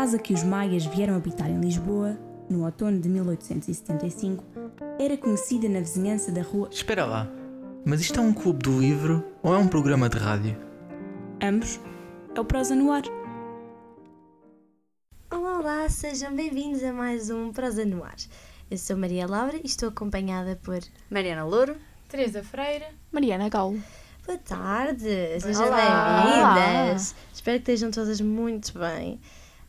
casa que os maias vieram habitar em Lisboa, no outono de 1875, era conhecida na vizinhança da rua. Espera lá, mas isto é um clube do livro ou é um programa de rádio? Ambos. É o Prosa no Ar. Olá, olá, sejam bem-vindos a mais um Prosa no Ar. Eu sou Maria Laura e estou acompanhada por Mariana Louro, Teresa Freire, Mariana Galo. Boa tarde, sejam bem-vindas. Espero que estejam todas muito bem.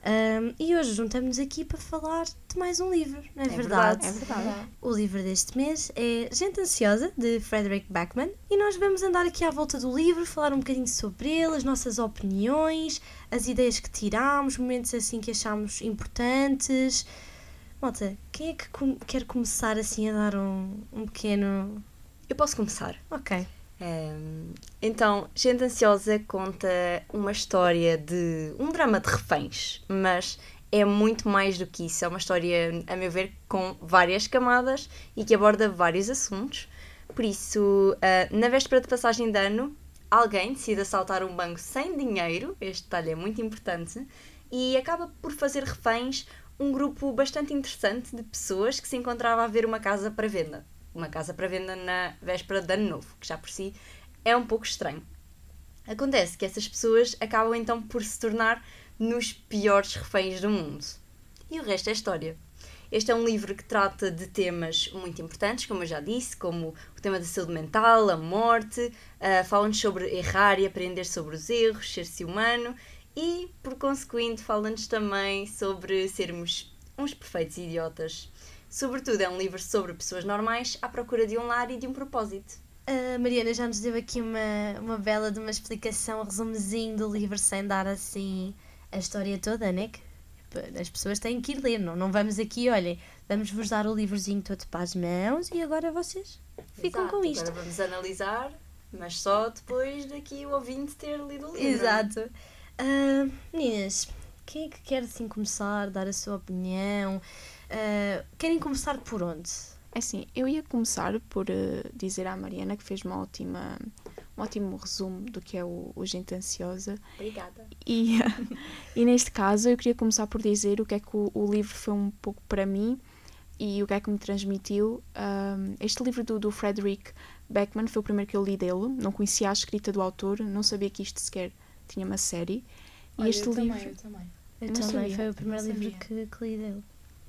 Ahm, e hoje juntamos-nos aqui para falar de mais um livro, não é, verdade? verdade, É verdade. O livro deste mês é Gente Ansiosa, de Frederick Backman, e nós vamos andar aqui à volta do livro, falar um bocadinho sobre ele, as nossas opiniões, as ideias que tirámos, momentos assim que achámos importantes. Malta, quem é que com- quer começar assim a dar um, um pequeno. Eu posso começar. Ok. Então, Gente Ansiosa conta uma história de um drama de reféns, mas é muito mais do que isso. É uma história, a meu ver, com várias camadas e que aborda vários assuntos. Por isso, ah, na véspera de passagem de ano, alguém decide assaltar um banco sem dinheiro, este detalhe é muito importante, e acaba por fazer reféns um grupo bastante interessante de pessoas que se encontrava a ver uma casa para venda. Uma casa para venda na véspera de ano novo, que já por si é um pouco estranho. Acontece que essas pessoas acabam então por se tornar nos piores reféns do mundo. E o resto é história. Este é um livro que trata de temas muito importantes, como eu já disse, como o tema da saúde mental, a morte, ah, fala-nos sobre errar e aprender sobre os erros, ser-se humano e, por consequente, fala-nos também sobre sermos uns perfeitos idiotas. Sobretudo, é um livro sobre pessoas normais à procura de um lar e de um propósito. A Mariana já nos deu aqui uma, uma bela de uma explicação, um resumozinho do livro, sem dar assim a história toda, né? Que as pessoas têm que ir ler, não, não vamos aqui, olhem, vamos vos dar o livrozinho todo para as mãos e agora vocês ficam Exato, com isto. Agora vamos analisar, mas só depois daqui o ouvinte ter lido o livro. Exato. Ah, meninas, quem é que quer assim começar, dar a sua opinião? Ah, querem começar por onde? É assim, eu ia começar por eh, dizer à Mariana que fez uma ótima, um ótimo resumo do que é o, o Gente Ansiosa. Obrigada. E, e neste caso eu queria começar por dizer o que é que o, o livro foi um pouco para mim e o que é que me transmitiu. Ahm, este livro do, do Frederick Beckman foi o primeiro que eu li dele, não conhecia a escrita do autor, não sabia que isto sequer tinha uma série. E Olha, este eu livro. também, eu também. Eu não também, sabia, foi o primeiro livro que, que li dele.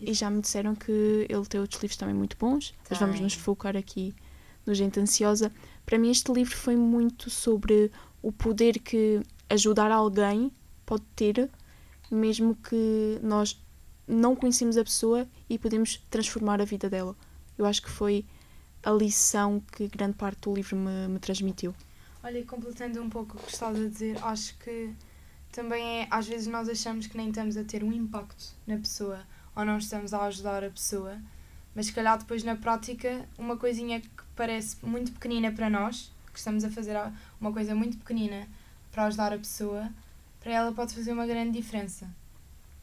E já me disseram que ele tem outros livros também muito bons, mas vamos nos focar aqui no Gente Ansiosa. Para mim, este livro foi muito sobre o poder que ajudar alguém pode ter, mesmo que nós não conhecemos a pessoa e podemos transformar a vida dela. Eu acho que foi a lição que grande parte do livro me, me transmitiu. Olha, completando um pouco o que estás a dizer, acho que também é, às vezes nós achamos que nem estamos a ter um impacto na pessoa ou não estamos a ajudar a pessoa, mas se calhar depois na prática, uma coisinha que parece muito pequenina para nós, que estamos a fazer uma coisa muito pequenina para ajudar a pessoa, para ela pode fazer uma grande diferença.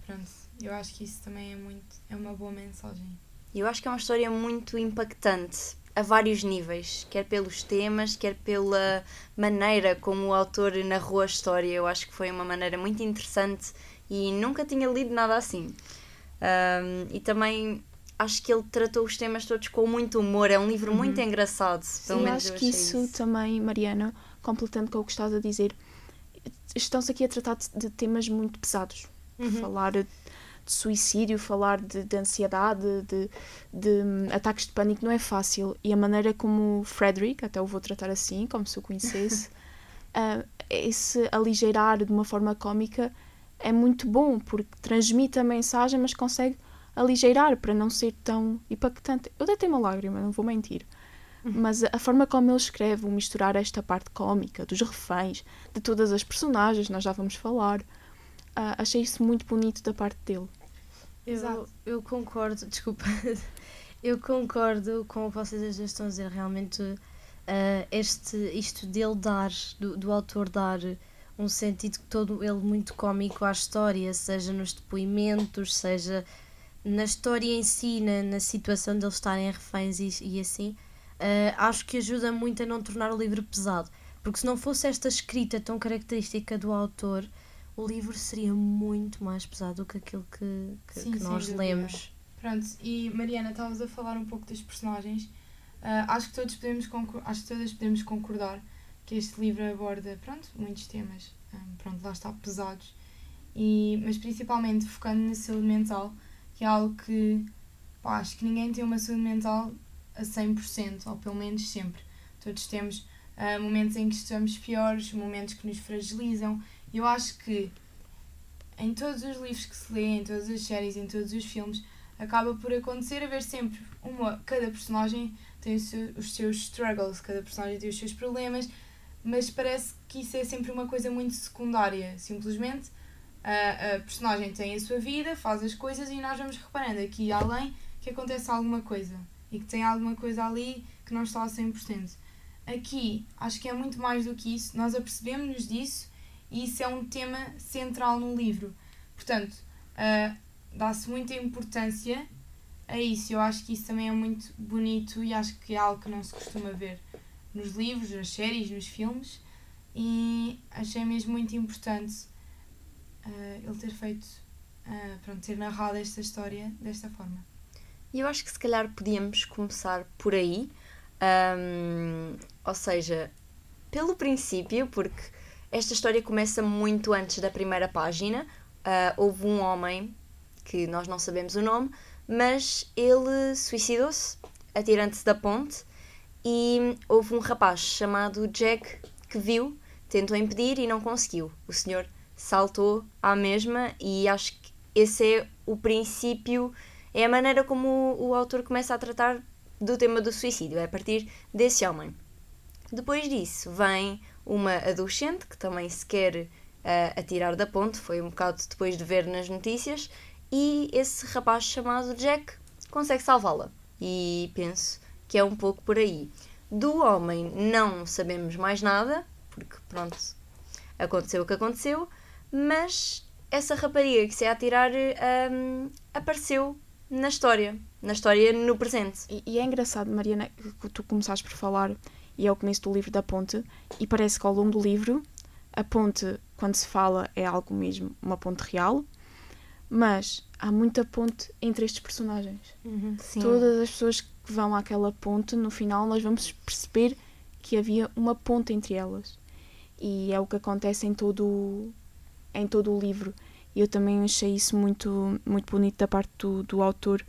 Pronto, eu acho que isso também é muito, é uma boa mensagem. Eu acho que é uma história muito impactante a vários níveis, quer pelos temas, quer pela maneira como o autor narrou a história. Eu acho que foi uma maneira muito interessante e nunca tinha lido nada assim. Ahm, e também acho que ele tratou os temas todos com muito humor. É um livro muito engraçado. Pelo eu menos acho que achei isso, também, Mariana, completando com o que estás a dizer, estão-se aqui a tratar de, temas muito pesados. Falar de suicídio, falar de, de ansiedade, de, de hum, ataques de pânico não é fácil. E a maneira como o Frederick, até o vou tratar assim, como se o conhecesse, ah, esse aligeirar de uma forma cómica é muito bom, porque transmite a mensagem, mas consegue aligeirar para não ser tão impactante. Eu deitei uma lágrima, não vou mentir. Mas a forma como ele escreve, o misturar esta parte cómica, dos reféns, de todas as personagens, nós já vamos falar, ah, achei isso muito bonito da parte dele. Eu, Exato. eu concordo, desculpa, eu concordo com o que vocês estão a dizer. Realmente, ah, este, isto dele dar, do, do autor dar um sentido todo ele muito cómico à história, seja nos depoimentos, seja na história em si, na, na situação de eles estarem reféns e, e assim, ah, acho que ajuda muito a não tornar o livro pesado. Porque se não fosse esta escrita tão característica do autor, o livro seria muito mais pesado do que aquilo que, que, Sim, que nós dúvida. lemos. Pronto, e Mariana, estavas a falar um pouco dos personagens. Ah, acho, que todos podemos acho que todas podemos concordar que este livro aborda pronto, muitos temas, ah, pronto, lá está, pesados, e, mas principalmente focando na saúde mental, que é algo que pá, acho que ninguém tem uma saúde mental a 100%, ou pelo menos sempre. Todos temos ah, momentos em que estamos piores, momentos que nos fragilizam, eu acho que em todos os livros que se lê, em todas as séries, em todos os filmes, acaba por acontecer haver sempre uma. Cada personagem tem os seus struggles, cada personagem tem os seus problemas, mas parece que isso é sempre uma coisa muito secundária. Simplesmente a, a personagem tem a sua vida, faz as coisas e nós vamos reparando aqui e além que acontece alguma coisa e que tem alguma coisa ali que não está a 100%. Aqui acho que é muito mais do que isso, nós apercebemos-nos disso e isso é um tema central no livro. Portanto, ah, dá-se muita importância a isso. Eu acho que isso também é muito bonito e acho que é algo que não se costuma ver nos livros, nas séries, nos filmes. E achei mesmo muito importante ah, ele ter feito, ah, pronto, ter narrado esta história desta forma. E eu acho que se calhar podíamos começar por aí, ahm, ou seja, pelo princípio, porque esta história começa muito antes da primeira página. Ah, houve um homem, que nós não sabemos o nome, mas ele suicidou-se atirando-se da ponte e houve um rapaz chamado Jack que viu, tentou impedir e não conseguiu. O senhor saltou à mesma e acho que esse é o princípio, é a maneira como o, o autor começa a tratar do tema do suicídio, é a partir desse homem. Depois disso vem uma adolescente que também se quer ah, atirar da ponte, foi um bocado depois de ver nas notícias, e esse rapaz chamado Jack consegue salvá-la. E penso que é um pouco por aí. Do homem não sabemos mais nada, porque pronto, aconteceu o que aconteceu, mas essa rapariga que se ia atirar hum, apareceu na história, na história no presente. E, e é engraçado, Mariana, que tu começaste por falar, e é o começo do livro da ponte, e parece que ao longo do livro, a ponte, quando se fala, é algo mesmo, uma ponte real, mas há muita ponte entre estes personagens. Sim. Todas as pessoas que vão àquela ponte, no final, nós vamos perceber que havia uma ponte entre elas. E é o que acontece em todo, em todo o livro. Eu também achei isso muito, muito bonito da parte do, do autor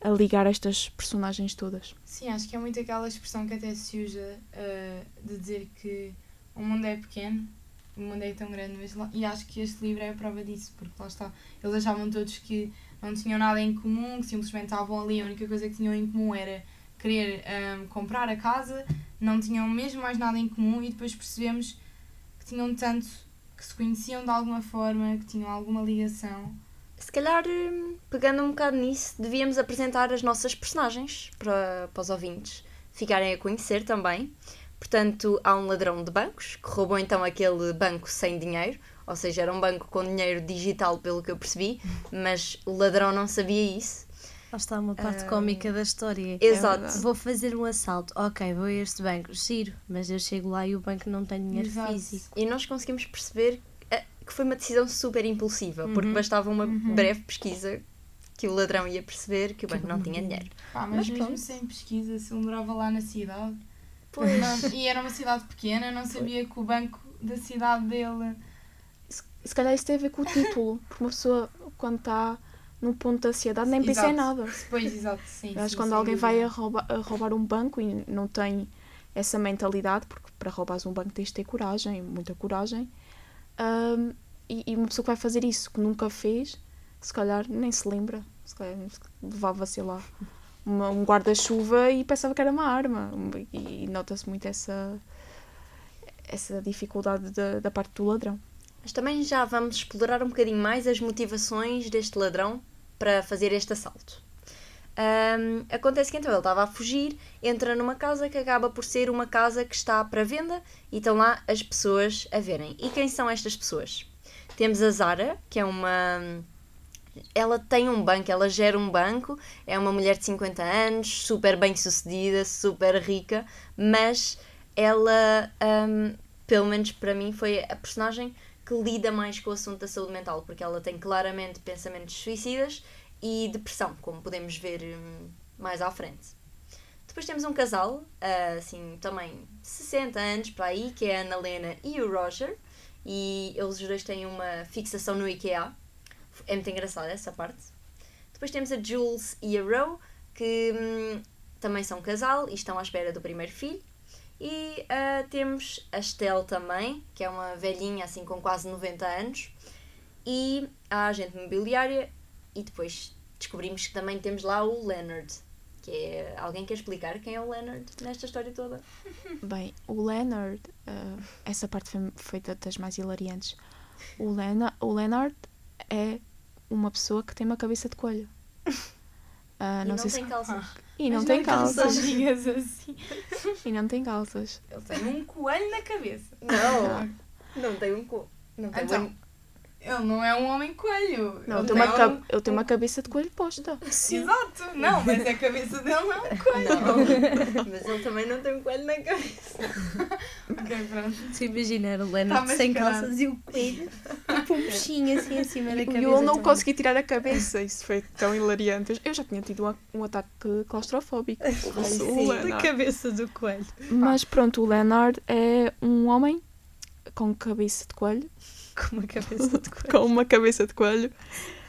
a ligar estas personagens todas. Sim, acho que é muito aquela expressão que até se usa ah, de dizer que o mundo é pequeno, o mundo é tão grande, mas lá- e acho que este livro é a prova disso, porque lá está, eles achavam todos que não tinham nada em comum, que simplesmente estavam ali, a única coisa que tinham em comum era querer ah, comprar a casa, não tinham mesmo mais nada em comum e depois percebemos que tinham tanto, que se conheciam de alguma forma, que tinham alguma ligação. Se calhar, hum, pegando um bocado nisso, devíamos apresentar as nossas personagens para, para os ouvintes ficarem a conhecer também. Portanto, há um ladrão de bancos que roubou então aquele banco sem dinheiro, ou seja, era um banco com dinheiro digital, pelo que eu percebi, mas o ladrão não sabia isso. Lá está uma parte Ah, cómica da história. Exato. Vou fazer um assalto. Ok, vou a este banco. Giro. Mas eu chego lá e o banco não tem dinheiro Exato. físico. E nós conseguimos perceber que foi uma decisão super impulsiva, porque bastava uma breve pesquisa que o ladrão ia perceber que o banco não tinha dinheiro. Pá, mas, Mas mesmo pronto. sem pesquisa, se ele morava lá na cidade. Pois. Não, e era uma cidade pequena, não sabia que o banco da cidade dele. Se calhar isso tem a ver com o título, porque uma pessoa, quando está num ponto de ansiedade, nem pensa em nada. Pois, exato, sim. Acho sim, quando sem alguém dúvida. vai a roubar, a roubar um banco e não tem essa mentalidade, porque para roubares um banco tens de ter coragem, muita coragem, hum, e, e uma pessoa que vai fazer isso, que nunca fez, se calhar nem se lembra, se calhar levava, sei lá, uma- um guarda-chuva e pensava que era uma arma. E, e nota-se muito essa, essa dificuldade da, da parte do ladrão. Mas também já vamos explorar um bocadinho mais as motivações deste ladrão para fazer este assalto. Ahm, acontece que então ele estava a fugir, entra numa casa que acaba por ser uma casa que está para venda e estão lá as pessoas a verem. E quem são estas pessoas? Temos a Zara, que é uma. Ela tem um banco, ela gera um banco, é uma mulher de 50 anos, super bem sucedida, super rica, mas ela, ahm, pelo menos para mim, foi a personagem que lida mais com o assunto da saúde mental, porque ela tem claramente pensamentos suicidas e depressão, como podemos ver hum, mais à frente. Depois temos um casal, ah, assim, também 60 anos para aí, que é a Ana Lena e o Roger, e eles os dois têm uma fixação no IKEA. É muito engraçada essa parte. Depois temos a Jules e a Roe, que hum, também são casal e estão à espera do primeiro filho. E ah, temos a Estelle também, que é uma velhinha assim com quase 90 anos, e a agente imobiliária. E depois descobrimos que também temos lá o Leonard, que é alguém quer explicar quem é o Leonard nesta história toda. Bem, o Leonard, ah, essa parte foi, foi da- das mais hilariantes. O, Lena, o Leonard é uma pessoa que tem uma cabeça de coelho. E não não sei tem se. calças. E não Mas tem calças. calçadinhas assim. E não tem calças. Ele tem um coelho na cabeça. Não, não tem um cu. Não tem Então, um- ele não é um homem coelho. Não, ele tem uma, um- eu tenho uma cabeça de coelho posta. Exato. Não, mas a cabeça dele não é um coelho. Não, mas ele também não tem um coelho na cabeça. Ok, pronto. Se imaginar o Leonard Tá sem calças e o coelho, tipo um peixinho assim acima da E cabeça. eu não também. consegui tirar a cabeça. Isso foi tão hilariante. Eu já tinha tido um, um ataque claustrofóbico. O Sim, da cabeça do coelho. Mas pronto, o Leonard é um homem com cabeça de coelho, Com uma cabeça de coelho. com uma cabeça de coelho,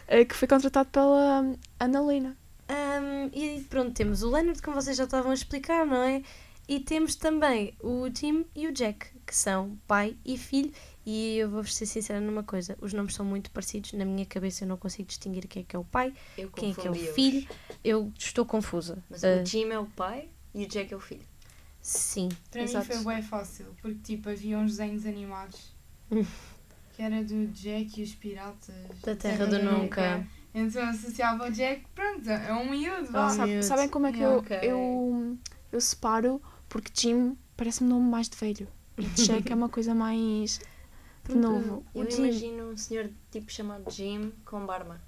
eh, que foi contratado pela hum, Ana Lena. Ahm, e pronto, temos o Leonard, como vocês já estavam a explicar, não é? E temos também o Jim e o Jack, que são pai e filho. E eu vou-vos ser sincera numa coisa: os nomes são muito parecidos. Na minha cabeça eu não consigo distinguir quem é que é o pai, Eu quem é que é o filho. Eu estou confusa. Mas Ah, o Jim é o pai e o Jack é o filho. sim. Para Exato. mim foi bem fácil, porque tipo havia uns desenhos animados. que era do Jack e os piratas Da Terra do Nunca. Então associava o Jack, pronto, é um miúdo. vá. Oh, Sabe- sabem como é que Yeah, eu, ok. eu, eu separo? Porque Jim parece-me um nome mais de velho. E Jack é uma coisa mais de novo. Eu Jim. imagino um senhor tipo chamado Jim com barba.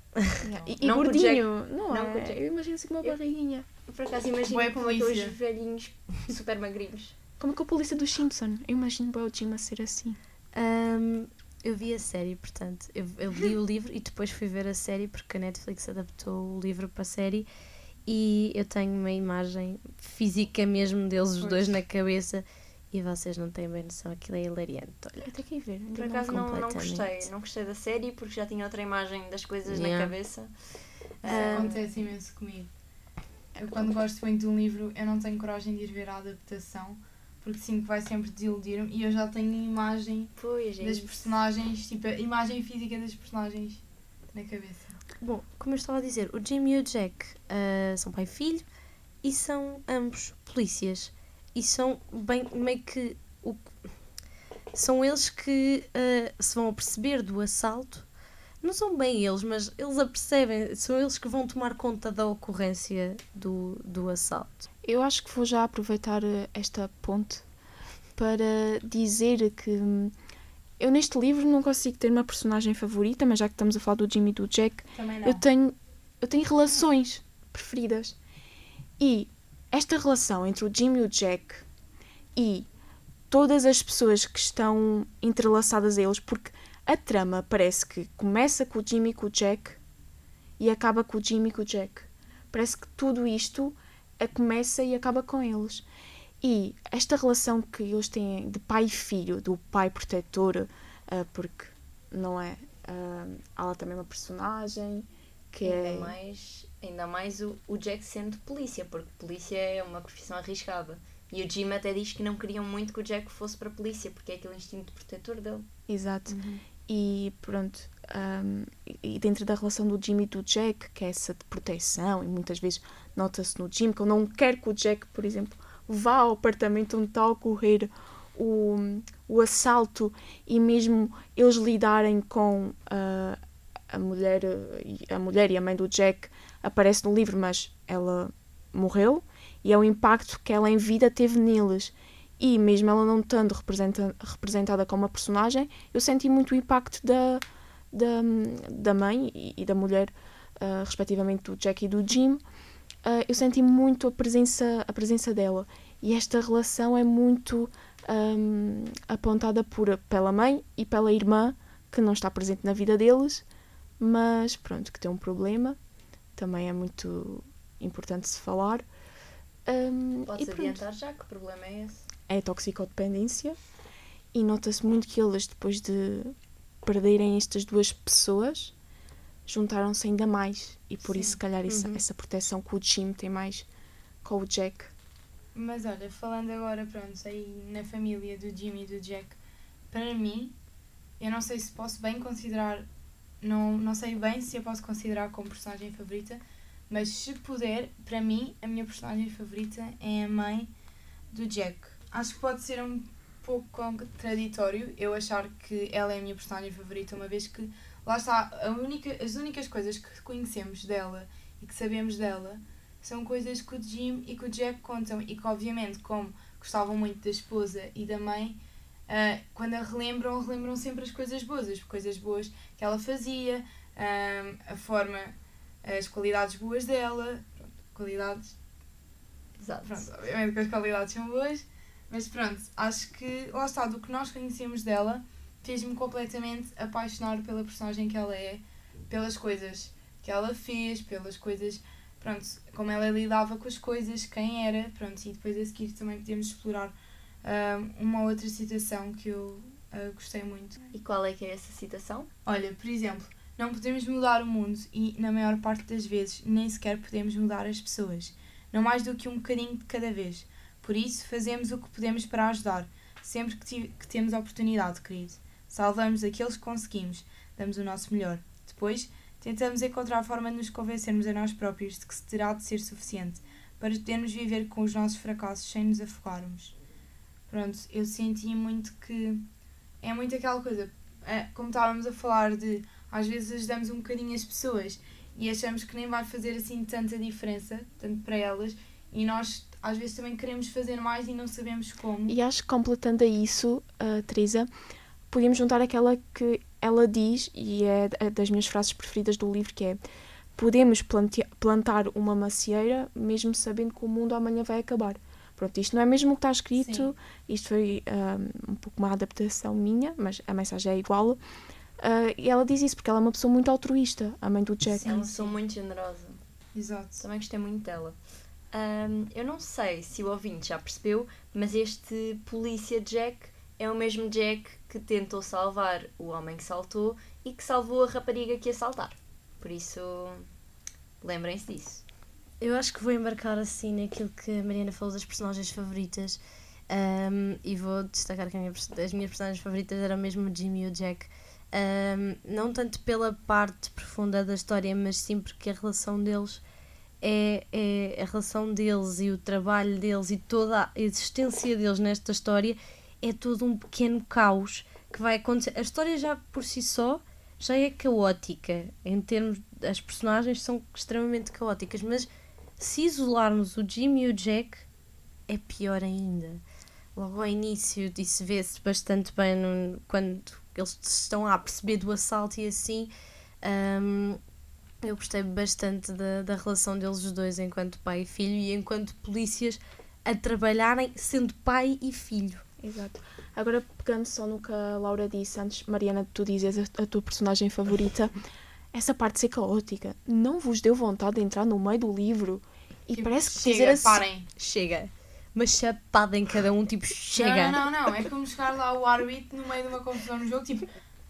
Yeah. E, e Não gordinho. Não, Não é? Eu imagino assim com uma Eu- barriguinha. Por acaso imagino Bué como aqueles polícia. velhinhos super magrinhos. Como é que a polícia dos Simpson? Eu imagino bem o Jim a ser assim. Ahm, eu vi a série, portanto, eu, eu li o livro e depois fui ver a série porque a Netflix adaptou o livro para a série e eu tenho uma imagem física mesmo deles os Pois. dois na cabeça e vocês não têm bem noção, aquilo é hilariante. Olha, tenho que ir ver. Por acaso não, não gostei. Não gostei da série porque já tinha outra imagem das coisas Yeah. na cabeça. Isso Ah, acontece imenso comigo. Eu quando gosto muito de um livro, eu não tenho coragem de ir ver a adaptação, porque sinto que vai sempre desiludir-me e eu já tenho a imagem Pois, é das personagens, tipo a imagem física das personagens na cabeça. Bom, como eu estava a dizer, o Jim e o Jack ah, são pai e filho e são ambos polícias. E são bem meio que. O, são eles que ah, se vão aperceber do assalto. Não são bem eles, mas eles apercebem, são eles que vão tomar conta da ocorrência do, do assalto. Eu acho que vou já aproveitar eh, esta ponte para dizer que hum, eu neste livro não consigo ter uma personagem favorita, mas já que estamos a falar do Jimmy e do Jack, eu tenho, eu tenho relações preferidas. E esta relação entre o Jim e o Jack e todas as pessoas que estão entrelaçadas a eles, porque a trama parece que começa com o Jimmy e com o Jack e acaba com o Jimmy e com o Jack. Parece que tudo isto começa e acaba com eles. E esta relação que eles têm de pai e filho, do pai protetor, ah, porque não é? há lá também uma personagem que é. Ainda mais, ainda mais o, o Jack sendo polícia, porque polícia é uma profissão arriscada. E o Jim até diz que não queriam muito que o Jack fosse para a polícia, porque é aquele instinto protetor dele. Exato. E pronto, um, e dentro da relação do Jim e do Jack, que é essa de proteção, e muitas vezes nota-se no Jim que ele não quer que o Jack, por exemplo, vá ao apartamento onde está a ocorrer o, o assalto e mesmo eles lidarem com ah, a, mulher, a mulher e a mãe do Jack aparece no livro, mas ela morreu e é o impacto que ela em vida teve neles. E mesmo ela não estando representa- representada como uma personagem, eu senti muito o impacto da, da, da mãe e, e da mulher, ah, respectivamente do Jack e do Jim. Ah, eu senti muito a presença, a presença dela. E esta relação é muito ahm, apontada por, pela mãe e pela irmã, que não está presente na vida deles, mas pronto, que tem um problema. Também é muito importante se falar. Um, Podes adiantar já que problema é esse? É a toxicodependência e nota-se muito que eles, depois de perderem estas duas pessoas, juntaram-se ainda mais e por isso, se calhar, essa, Uhum. essa proteção que o Jim tem mais com o Jack. Mas olha, falando agora, pronto, aí na família do Jimmy e do Jack, para mim, eu não sei se posso bem considerar, não, não sei bem se eu posso considerar como personagem favorita, mas se puder, para mim, a minha personagem favorita é a mãe do Jack. Acho que pode ser um pouco contraditório eu achar que ela é a minha personagem favorita, uma vez que, lá está, única, as únicas coisas que conhecemos dela e que sabemos dela são coisas que o Jim e que o Jack contam e que obviamente como gostavam muito da esposa e da mãe ah, quando a relembram, relembram sempre as coisas boas, as coisas boas que ela fazia, ah, a forma, as qualidades boas dela, pronto, qualidades, Exato. pronto, obviamente que as qualidades são boas, mas pronto, acho que lá está, do que nós conhecemos dela, fez-me completamente apaixonar pela personagem que ela é, pelas coisas que ela fez, pelas coisas, pronto, como ela lidava com as coisas, quem era, pronto, e depois a seguir também podemos explorar ah, uma outra situação que eu ah, gostei muito. E qual é que é essa citação? Olha, por exemplo, não podemos mudar o mundo e, na maior parte das vezes, nem sequer podemos mudar as pessoas. Não mais do que um bocadinho de cada vez. Por isso, fazemos o que podemos para ajudar, sempre que, que temos oportunidade, querido. Salvamos aqueles que conseguimos, damos o nosso melhor. Depois, tentamos encontrar a forma de nos convencermos a nós próprios de que se terá de ser suficiente para podermos viver com os nossos fracassos sem nos afogarmos. Pronto, eu senti muito que é muito aquela coisa, é, como estávamos a falar de às vezes ajudamos um bocadinho as pessoas e achamos que nem vai fazer assim tanta diferença, tanto para elas, e nós às vezes também queremos fazer mais e não sabemos como. E acho que completando a isso, a Teresa, podíamos juntar aquela que ela diz, e é a das minhas frases preferidas do livro, que é podemos plantar uma macieira mesmo sabendo que o mundo amanhã vai acabar. Pronto, isto não é mesmo o que está escrito, Sim. isto foi um, um pouco uma adaptação minha, mas a mensagem é igual. Ah, e ela diz isso porque ela é uma pessoa muito altruísta, a mãe do Jack. é uma pessoa muito generosa. Exato. Também gostei muito dela. Ahm, eu não sei se o ouvinte já percebeu, mas este polícia Jack é o mesmo Jack que tentou salvar o homem que saltou e que salvou a rapariga que ia saltar. Por isso, lembrem-se disso. Eu acho que vou embarcar assim naquilo que a Mariana falou das personagens favoritas um, e vou destacar que minha as minhas personagens favoritas eram mesmo o Jimmy e o Jack. Um, não tanto pela parte profunda da história, mas sim porque a relação deles é, é a relação deles e o trabalho deles e toda a existência deles nesta história é todo um pequeno caos que vai acontecer. A história já por si só já é caótica em termos as personagens são extremamente caóticas, mas se isolarmos o Jimmy e o Jack é pior ainda. Logo ao início isso vê-se bastante bem no- quando eles estão a perceber do assalto e assim. hum, eu gostei bastante da, da relação deles os dois enquanto pai e filho e enquanto polícias a trabalharem sendo pai e filho. Exato. Agora, pegando só no que a Laura disse antes, Mariana, tu dizes a, a tua personagem favorita, essa parte de ser caótica não vos deu vontade de entrar no meio do livro e Tipo, parece que chega, dizer assim. parem. Chega. Uma chapada em cada um, tipo, chega. Não, não, não, não. É como chegar lá o árbitro no meio de uma confusão no jogo, tipo,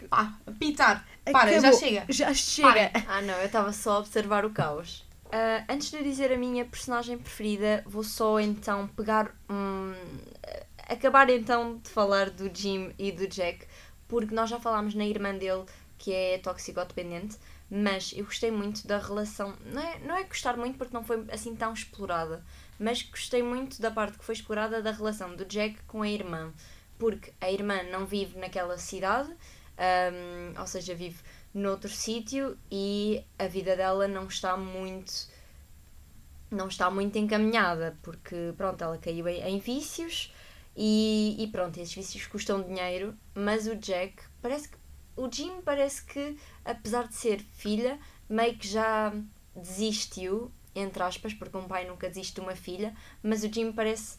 pá, apitar. Para, já Acabou. chega. Já chega. Ah, não, eu estava só a observar o caos. Ah, antes de eu dizer a minha personagem preferida, vou só então pegar. hum, acabar então de falar do Jim e do Jack, porque nós já falámos na irmã dele, que é toxicodependente, mas eu gostei muito da relação. Não é, não é gostar muito porque não foi assim tão explorada, mas gostei muito da parte que foi explorada da relação do Jack com a irmã, porque a irmã não vive naquela cidade, hum, ou seja, vive noutro sítio e a vida dela não está muito não está muito encaminhada porque pronto ela caiu em, em vícios e, e pronto esses vícios custam dinheiro mas o Jack parece que o Jim parece que apesar de ser filha meio que já desistiu entre aspas porque um pai nunca desiste de uma filha mas o Jim parece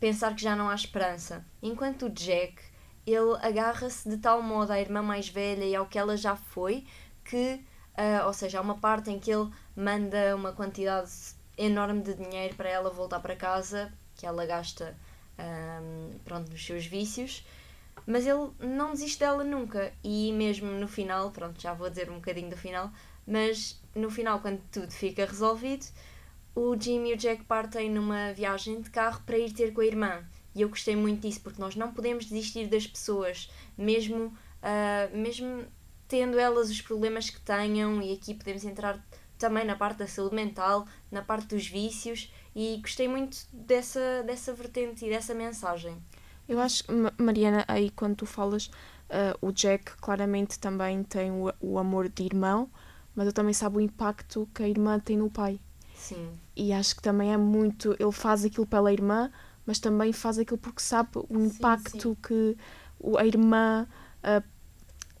pensar que já não há esperança. Enquanto o Jack ele agarra-se de tal modo à irmã mais velha e ao que ela já foi que, uh, ou seja, há uma parte em que ele manda uma quantidade enorme de dinheiro para ela voltar para casa, que ela gasta um, pronto, nos seus vícios, mas ele não desiste dela nunca. E mesmo no final, pronto, já vou dizer um bocadinho do final, mas no final, quando tudo fica resolvido, o Jim e o Jack partem numa viagem de carro para ir ter com a irmã. E eu gostei muito disso, porque nós não podemos desistir das pessoas, mesmo, uh, mesmo tendo elas os problemas que tenham, e aqui podemos entrar também na parte da saúde mental, na parte dos vícios, e gostei muito dessa, dessa vertente e dessa mensagem. Eu acho, Mariana, aí quando tu falas, uh, o Jack claramente também tem o, o amor de irmão, mas ele também sabe o impacto que a irmã tem no pai. Sim. E acho que também é muito. Ele faz aquilo pela irmã, mas também faz aquilo porque sabe o impacto sim, sim. que a irmã.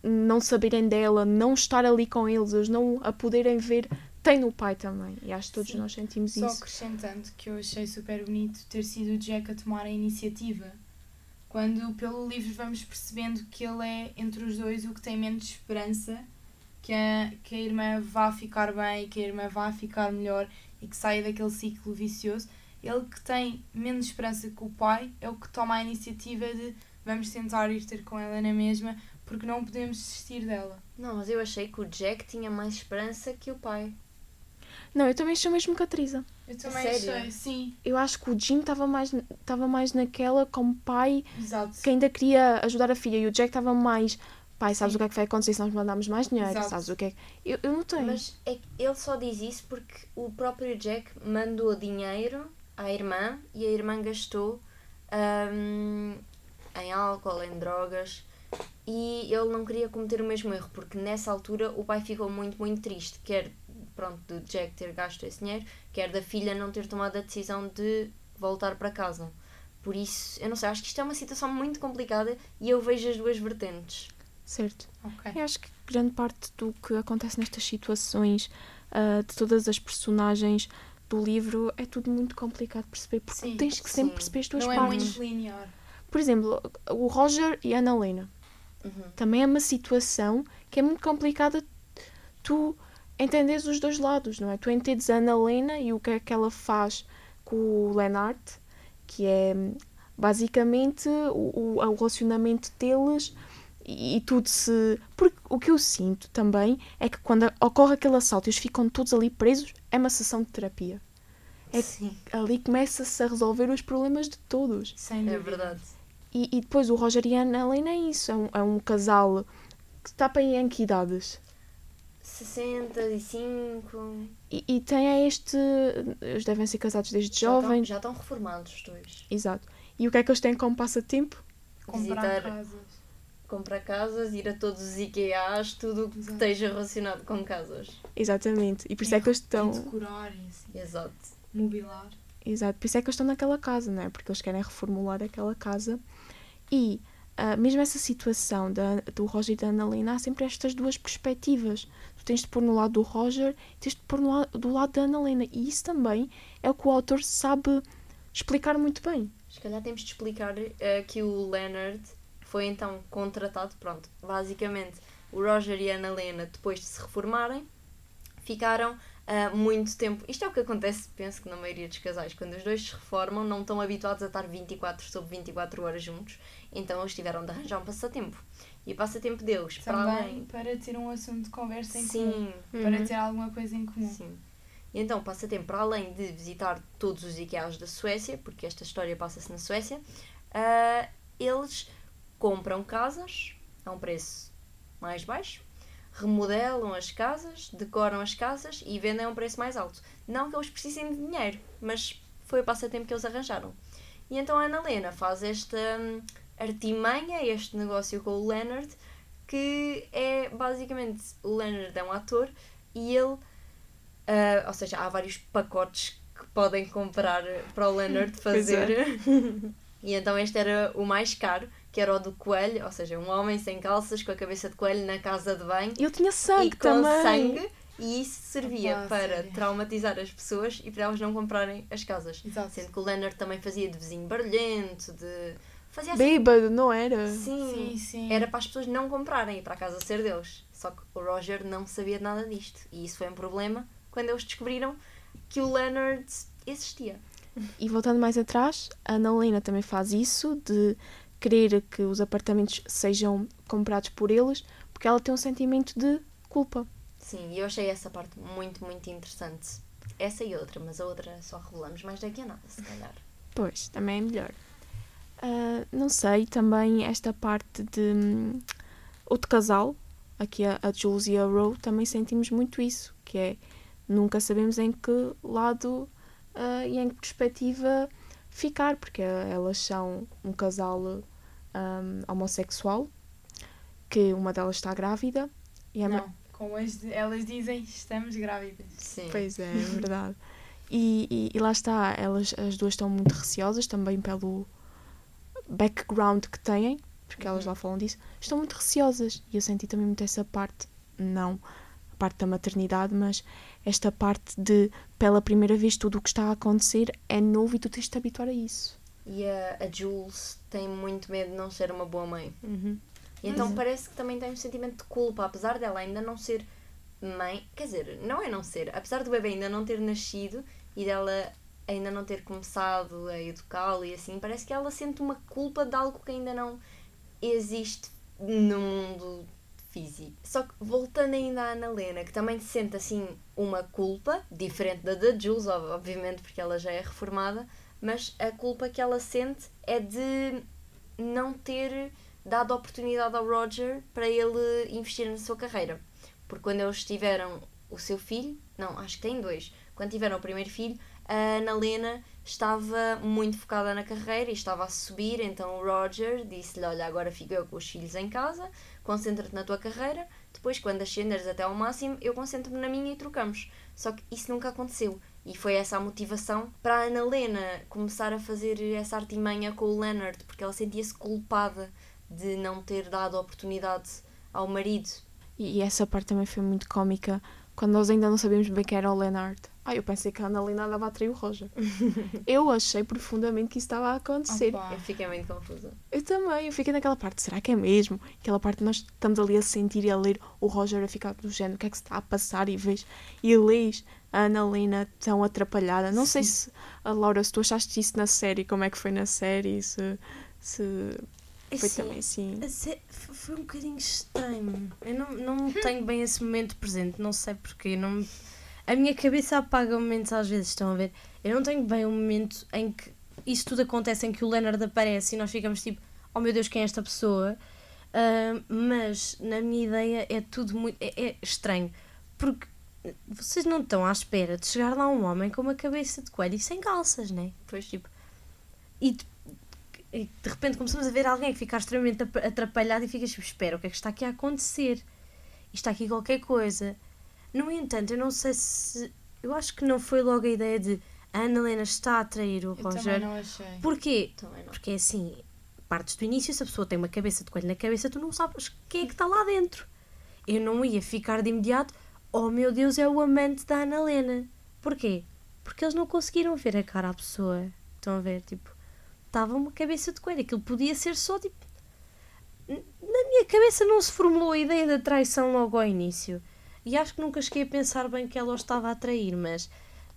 Não saberem dela, não estar ali com eles, eles não a poderem ver, tem no pai também. E acho que todos sim. nós sentimos Só isso. Só acrescentando que eu achei super bonito ter sido o Jack a tomar a iniciativa. Quando pelo livro vamos percebendo que ele é, entre os dois, o que tem menos esperança que a, que a irmã vá ficar bem, que a irmã vá ficar melhor e que saia daquele ciclo vicioso. Ele que tem menos esperança que o pai é o que toma a iniciativa de vamos tentar ir ter com ela na mesma porque não podemos desistir dela. Não, mas eu achei que o Jack tinha mais esperança que o pai. Não, eu também achei mesmo que a Teresa. Eu também achei, sim. Eu acho que o Jim estava mais, estava mais naquela como pai Exato. que ainda queria ajudar a filha e o Jack estava mais pai, sabes sim. o que é que vai acontecer se nós mandarmos mais dinheiro? Exato. Sabes o que é que... Eu, eu não tenho. Mas é ele só diz isso porque o próprio Jack mandou dinheiro à irmã e a irmã gastou um, em álcool, em drogas e ele não queria cometer o mesmo erro porque nessa altura o pai ficou muito, muito triste, quer pronto, do Jack ter gasto esse dinheiro, quer da filha não ter tomado a decisão de voltar para casa. Por isso, eu não sei, acho que isto é uma situação muito complicada e eu vejo as duas vertentes. Certo. Okay. Eu acho que grande parte do que acontece nestas situações, uh, de todas as personagens do livro, é tudo muito complicado de perceber, porque sim, tens que sim. sempre perceber as tuas não partes. Não é muito linear. Por exemplo, o Roger e a Ana Helena. Uhum. Também é uma situação que é muito complicada tu entenderes os dois lados, não é? Tu entendes a Ana Helena e o que é que ela faz com o Leonard, que é basicamente o, o, o relacionamento deles e, tudo se. Porque o que eu sinto também é que quando ocorre aquele assalto e eles ficam todos ali presos, é uma sessão de terapia. É Sim. ali começa-se a resolver os problemas de todos. Sem é verdade. E, e depois o Roger e a Ana Helena é isso. É um, é um casal que está para em que idades? 65. E, e tem este. Eles devem ser casados desde já jovens. Estão, já estão reformados os dois. Exato. E o que é que eles têm como passatempo? Comprar Visitar, casas. Comprar casas, ir a todos os IKEAs, tudo o que Exato. esteja relacionado com casas. Exatamente. E por isso é, é que eles estão. Decorar, assim. Exato. Mobilar. Exato. Por isso é que eles estão naquela casa, não é? Porque eles querem reformular aquela casa. E uh, mesmo essa situação da, do Roger e da Annalena, há sempre estas duas perspectivas. Tu tens de pôr no lado do Roger e tens de pôr no do lado da Annalena. E isso também é o que o autor sabe explicar muito bem. Se calhar temos de explicar uh, que o Leonard foi então contratado, pronto, basicamente o Roger e a Annalena, depois de se reformarem, ficaram uh, muito tempo. Isto é o que acontece, penso que na maioria dos casais, quando os dois se reformam, não estão habituados a estar 24 sobre 24 horas juntos, então eles tiveram de arranjar um passatempo. E o passatempo deles, Também para além. para ter um assunto de conversa em Sim. comum. Uhum. Para ter alguma coisa em comum. Sim. E então, passatempo, para além de visitar todos os IKEAs da Suécia, porque esta história passa-se na Suécia, uh, eles compram casas a um preço mais baixo remodelam as casas, decoram as casas e vendem a um preço mais alto. Não que eles precisem de dinheiro, mas foi o passatempo que eles arranjaram. E então a Ana Lena faz esta hum, artimanha, este negócio com o Leonard, que é basicamente o Leonard é um ator e ele, uh, ou seja, há vários pacotes que podem comprar para o Leonard é. fazer. É. e então este era o mais caro que era o do coelho, ou seja, um homem sem calças com a cabeça de coelho na casa de banho. Ele tinha sangue e com também. sangue. E isso servia para traumatizar as pessoas e para elas não comprarem as casas. Exato. Sendo que o Leonard também fazia de vizinho barulhento, de fazia assim. Bêbado, não era? Sim, Sim, sim. Era para as pessoas não comprarem e para a casa ser Deus. Só que o Roger não sabia nada disto. E isso foi um problema quando eles descobriram que o Leonard existia. E voltando mais atrás, a Ana Helena também faz isso de querer que os apartamentos sejam comprados por eles porque ela tem um sentimento de culpa. Sim, e eu achei essa parte muito, muito interessante. Essa e outra, mas a outra só revelamos mais daqui a nada, se calhar. Pois, também é melhor. Ah, não sei, também esta parte de hum, outro casal, aqui a, a Jules e a Roe, também sentimos muito isso, que é nunca sabemos em que lado ah, e em que perspectiva ficar, porque elas são um casal hum, homossexual, que uma delas está grávida e a ma- Não, como as, elas dizem, estamos grávidas. Sim. Pois é, é verdade. E, e, e lá está, elas as duas estão muito receosas também pelo background que têm, porque elas lá falam disso, estão muito receosas. E eu senti também muito essa parte, não a parte da maternidade, mas esta parte de pela primeira vez tudo o que está a acontecer é novo e tu tens de te habituar a isso. E a, a Jules tem muito medo de não ser uma boa mãe. Uhum. E então parece que também tem um sentimento de culpa, apesar dela ainda não ser mãe. Quer dizer, não é não ser. Apesar do bebê ainda não ter nascido e dela ainda não ter começado a educá-lo e assim, parece que ela sente uma culpa de algo que ainda não existe no mundo físico. Só que voltando ainda à Ana Lena, que também sente assim uma culpa, diferente da da Jules, ob- obviamente, porque ela já é reformada, mas a culpa que ela sente é de não ter dado oportunidade ao Roger para ele investir na sua carreira. Porque quando eles tiveram o seu filho, não, acho que tem dois, quando tiveram o primeiro filho, a Ana Lena estava muito focada na carreira e estava a subir, então o Roger disse-lhe, olha, agora fico eu com os filhos em casa, concentra-te na tua carreira, depois quando ascenderes até ao máximo, eu concentro-me na minha e trocamos. Só que isso nunca aconteceu. E foi essa a motivação para a Ana Lena começar a fazer essa artimanha com o Leonard, porque ela sentia-se culpada de não ter dado oportunidade ao marido. E, essa parte também foi muito cómica, quando nós ainda não sabíamos bem quem era o Leonard. Ah, eu pensei que a Ana Lena andava a atrair o Roger. eu achei profundamente que isso estava a acontecer. Opa. Eu fiquei muito confusa. Eu também, eu fiquei naquela parte, será que é mesmo? Aquela parte que nós estamos ali a sentir e a ler o Roger a ficar do género, o que é que se está a passar e vês, e lês a Ana Lena tão atrapalhada. Não sei se, a Laura, se tu achaste isso na série, como é que foi na série, se, se foi Assim, também assim. f- Foi um bocadinho estranho. Eu não, não tenho bem esse momento presente, não sei porquê. Não, a minha cabeça apaga momentos às vezes, estão a ver? Eu não tenho bem um momento em que isso tudo acontece, em que o Leonard aparece e nós ficamos tipo, oh meu Deus, quem é esta pessoa? Ah, mas na minha ideia é tudo muito. É, é estranho. Porque vocês não estão à espera de chegar lá um homem com uma cabeça de coelho e sem calças, né? Pois, Tipo, e de, de repente começamos a ver alguém que fica extremamente ap- atrapalhado e ficas tipo, espera, o que é que está aqui a acontecer? Está aqui qualquer coisa. No entanto, eu não sei se. Eu acho que não foi logo a ideia de a Ana Helena está a atrair o Eu também Roger. não achei. Porquê? também não. Porque é assim, partes do início, se a pessoa tem uma cabeça de coelho na cabeça, tu não sabes quem é que está lá dentro. Eu não ia ficar de imediato, oh meu Deus, é o amante da Ana Helena. Porquê? Porque eles não conseguiram ver a cara à pessoa. Estão a ver? Tipo, estava uma cabeça de coelho. Aquilo podia ser só tipo. Na minha cabeça não se formulou a ideia da traição logo ao início. E acho que nunca cheguei a pensar bem que ela o estava a atrair, mas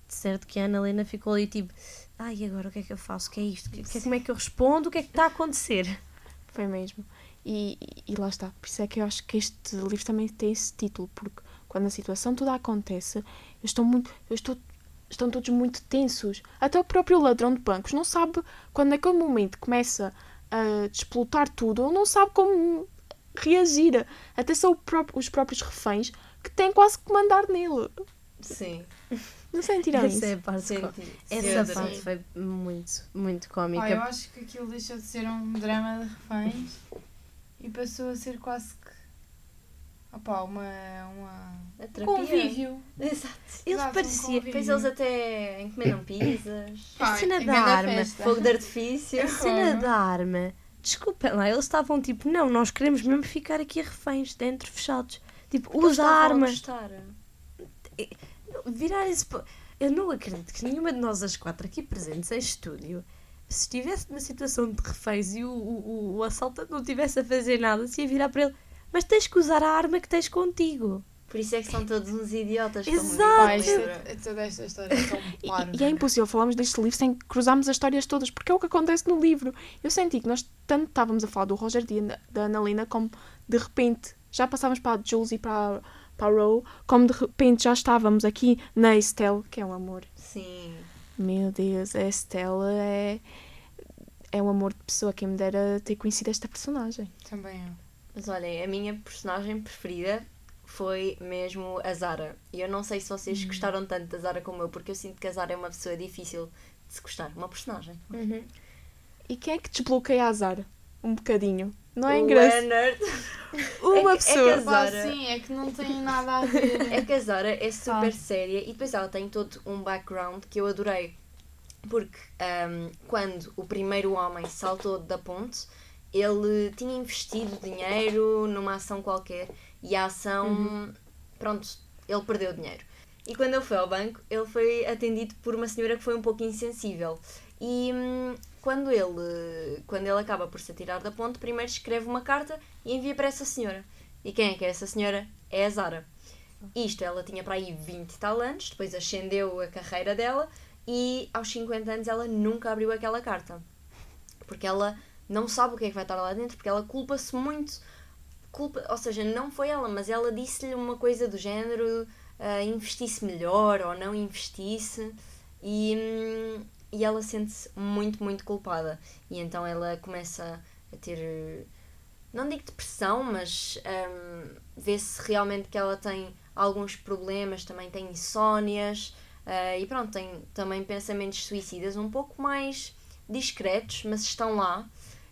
de certo que a Ana Helena ficou ali tipo, ai, agora o que é que eu faço? O que é isto? Que, que é- como é que eu respondo? O que é que está a acontecer? Foi mesmo. E, e, lá está. Por isso é que eu acho que este livro também tem esse título, porque quando a situação toda acontece, eu estou muito. Eu estou, estão todos muito tensos. Até o próprio ladrão de bancos não sabe quando naquele momento começa a desplotar tudo, ele não sabe como reagir. Até são próprio- os próprios reféns que têm quase que mandar nele. Sim. Não sentiram isso? Essa é parte, Sim, essa sim. parte foi muito, muito Pá, eu cómica. acho que aquilo deixou de ser um drama de reféns e passou a ser quase que. Opá, uma. uma... Terapia. Convívio. Exato. Eles Exato, um pareciam. convívio. Depois eles até encomendam pizzas, A cena da arma, festa. fogo de artifício. A cena da arma. Desculpem lá, eles estavam tipo, não, nós queremos mesmo ficar aqui reféns, dentro, fechados. Tipo, Eles usa a estavam arma. gostar. Virar esse. po- Eu não acredito que nenhuma de nós, as quatro aqui presentes em estúdio, se estivesse numa situação de reféns e o, o, o assaltante não estivesse a fazer nada, se ia virar para ele, mas tens que usar a arma que tens contigo. Por isso é que são todos uns idiotas. Exato. é- toda esta história é tão E, e é impossível falarmos deste livro sem cruzarmos as histórias todas, porque é o que acontece no livro. Eu senti que nós tanto estávamos a falar do Roger e da- da Annalena, como de repente já passávamos para a Jules e para, a- para a Row, como de repente já estávamos aqui na Estelle, que é um amor. Sim. Meu Deus, a Estelle é, é um amor de pessoa. Quem me dera ter conhecido esta personagem. Também eu. Mas olhem, a minha personagem preferida foi mesmo a Zara. E eu não sei se vocês gostaram tanto da Zara como eu, porque eu sinto que a Zara é uma pessoa difícil de se gostar. Uma personagem. E quem é que desbloqueia a Zara? Um bocadinho. Não é O engraçado? Leonard. Uma é que- é que pessoa. Pá, sim, é que não tem nada a ver. É que a Zara é super Ah. séria e depois ela tem todo um background que eu adorei. Porque ahm, quando o primeiro homem saltou da ponte, ele tinha investido dinheiro numa ação qualquer e a ação, pronto, ele perdeu o dinheiro. E quando ele foi ao banco, ele foi atendido por uma senhora que foi um pouco insensível. E hum, quando ele, quando ele acaba por se atirar da ponte, primeiro escreve uma carta e envia para essa senhora. E quem é que é essa senhora? É a Zara. Isto, ela tinha para aí 20 e tal anos, depois ascendeu a carreira dela e aos 50 anos ela nunca abriu aquela carta. Porque ela não sabe o que é que vai estar lá dentro, porque ela culpa-se muito. Culpa, ou seja, não foi ela, mas ela disse-lhe uma coisa do género ah, investisse melhor ou não investisse e, hum, e ela sente-se muito, muito culpada. E então ela começa a ter, não digo depressão, mas hum, vê-se realmente que ela tem alguns problemas, também tem insónias ah, e pronto, tem também pensamentos suicidas um pouco mais discretos, mas estão lá.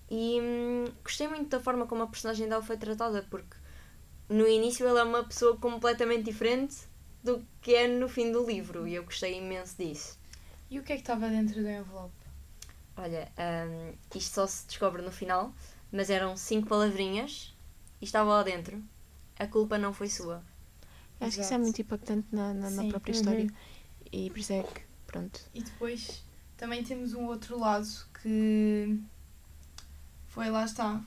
E hum, gostei muito da forma como a personagem dela foi tratada, porque no início ela é uma pessoa completamente diferente do que é no fim do livro, e eu gostei imenso disso. E o que é que estava dentro do envelope? Olha, hum, isto só se descobre no final, mas eram cinco palavrinhas e estava lá dentro. A culpa não foi sua. Acho que isso é Exato. muito impactante na, na, na própria história. E por isso é que, pronto. E depois também temos um outro lado que foi lá está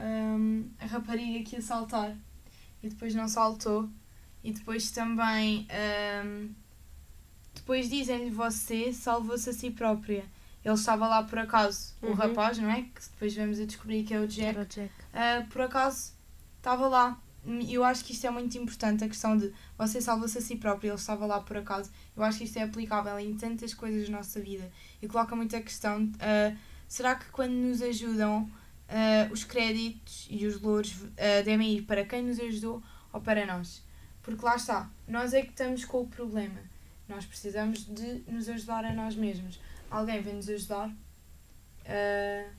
hum, a rapariga que ia saltar e depois não saltou e depois também hum, depois dizem-lhe você salvou-se a si própria ele estava lá por acaso o Uhum. rapaz não é que depois vemos a descobrir que é o Jack Era o Jack. ah, por acaso estava lá. Eu acho que isto é muito importante, a questão de você salva-se a si próprio, ele estava lá por acaso. Eu acho que isto é aplicável em tantas coisas da nossa vida e coloca muito a questão: ah, será que quando nos ajudam, ah, os créditos e os louros ah, devem ir para quem nos ajudou ou para nós? Porque lá está, nós é que estamos com o problema. Nós precisamos de nos ajudar a nós mesmos. Alguém vem nos ajudar. ah,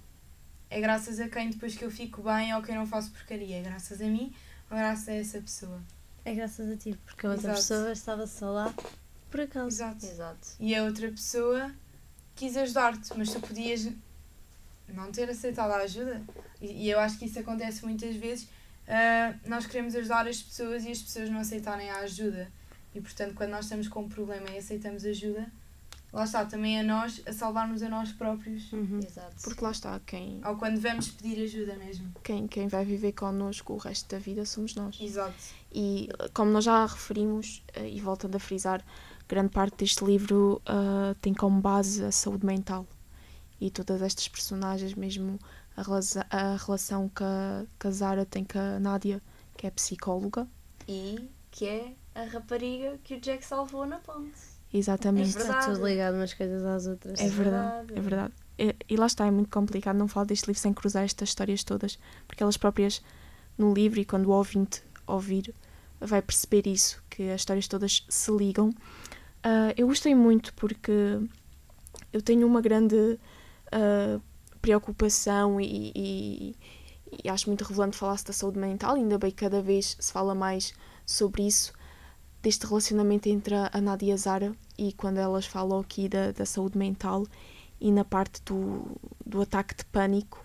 é graças a quem depois que eu fico bem ou que eu não faço porcaria. É graças a mim ou graças a essa pessoa. É graças a ti, porque a outra Exato. pessoa estava só lá por acaso. Exato. Exato. E a outra pessoa quis ajudar-te, mas tu podias não ter aceitado a ajuda. E, e eu acho que isso acontece muitas vezes. ah, nós queremos ajudar as pessoas e as pessoas não aceitarem a ajuda. E portanto, quando nós estamos com um problema e aceitamos ajuda, lá está, também é nós a salvarmos a nós próprios. Uhum. Exato. Porque lá está, quem, Ou quando vamos pedir ajuda mesmo. quem, quem vai viver connosco o resto da vida somos nós. Exato. E como nós já referimos, eh, e voltando a frisar, grande parte deste livro ah, tem como base a saúde mental. E todas estas personagens, mesmo a, relaza- a relação que a, que a Zara tem com a Nádia, que é psicóloga. E que é a rapariga que o Jack salvou na ponte. Exatamente. É Está tudo ligado umas coisas às outras. É É verdade, é verdade. E, e lá está, é muito complicado não falar deste livro sem cruzar estas histórias todas, porque elas próprias no livro e quando o ouvinte ouvir vai perceber isso, que as histórias todas se ligam. Ah, eu gostei muito porque eu tenho uma grande ah, preocupação e, e- e acho muito relevante falar-se da saúde mental, ainda bem que cada vez se fala mais sobre isso, deste relacionamento entre a Nádia e a Zara e quando elas falam aqui da, da saúde mental e na parte do, do ataque de pânico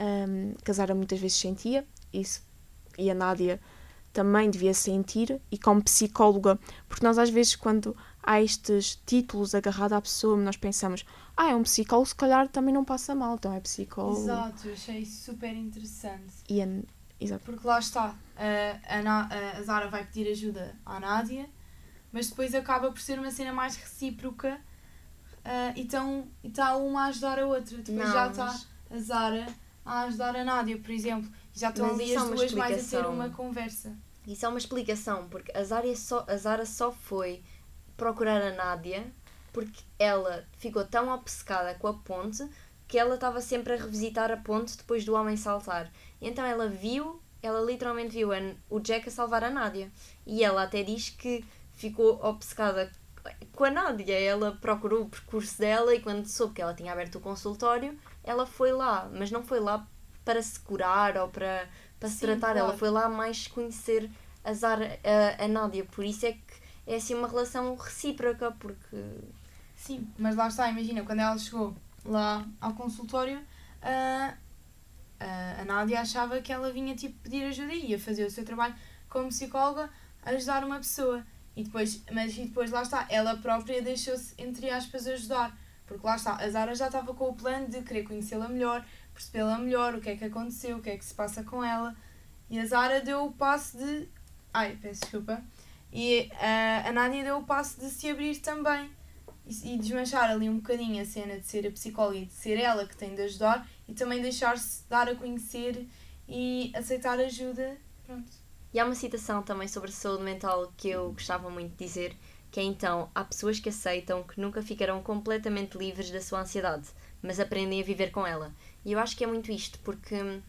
um, que a Zara muitas vezes sentia isso, e a Nádia também devia sentir e como psicóloga, porque nós às vezes quando há estes títulos agarrados à pessoa, nós pensamos, ah, é um psicólogo, se calhar também não passa mal, então é psicólogo. Exato, achei super interessante. E a, exato. Porque lá está, a, a, a Zara vai pedir ajuda à Nádia, mas depois acaba por ser uma cena mais recíproca ah, e está uma a ajudar a outra. Depois Não, já está mas- a Zara a ajudar a Nádia, por exemplo. E já estão ali é as uma duas mais a ter explicação. uma conversa. Isso é uma explicação, porque a Zara só, a Zara só foi procurar a Nádia porque ela ficou tão obcecada com a ponte que ela estava sempre a revisitar a ponte depois do homem saltar. Então ela viu, ela literalmente viu o Jack a salvar a Nádia. E ela até diz que ficou obcecada com a Nádia. Ela procurou o percurso dela e quando soube que ela tinha aberto o consultório, ela foi lá. Mas não foi lá para se curar ou para, para se Sim, tratar. Ela claro. foi lá mais conhecer a, Zara, a, a Nádia. Por isso é que é assim uma relação recíproca, porque Sim, mas lá está, imagina, quando ela chegou lá ao consultório, a, a, Nádia achava que ela vinha tipo pedir ajuda e ia fazer o seu trabalho como psicóloga ajudar uma pessoa. E depois, mas e depois lá está, ela própria deixou-se, entre aspas, ajudar. Porque lá está, a Zara já estava com o plano de querer conhecê-la melhor, percebê-la melhor, o que é que aconteceu, o que é que se passa com ela. E a Zara deu o passo de. Ai, peço desculpa. E a, a Nádia deu o passo de se abrir também e, e desmanchar ali um bocadinho a cena de ser a psicóloga e de ser ela que tem de ajudar e também deixar-se dar a conhecer e aceitar ajuda. Pronto. E há uma citação também sobre saúde mental que eu gostava muito de dizer, que é então, há pessoas que aceitam que nunca ficarão completamente livres da sua ansiedade, mas aprendem a viver com ela. E eu acho que é muito isto, porque, hum,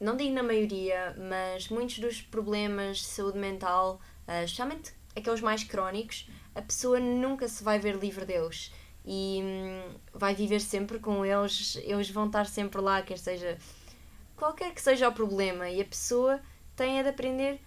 não digo na maioria, mas muitos dos problemas de saúde mental, ah, especialmente aqueles mais crónicos, a pessoa nunca se vai ver livre deles. E hum, vai viver sempre com eles, eles vão estar sempre lá, quer seja qualquer que seja o problema, e a pessoa tem é de aprender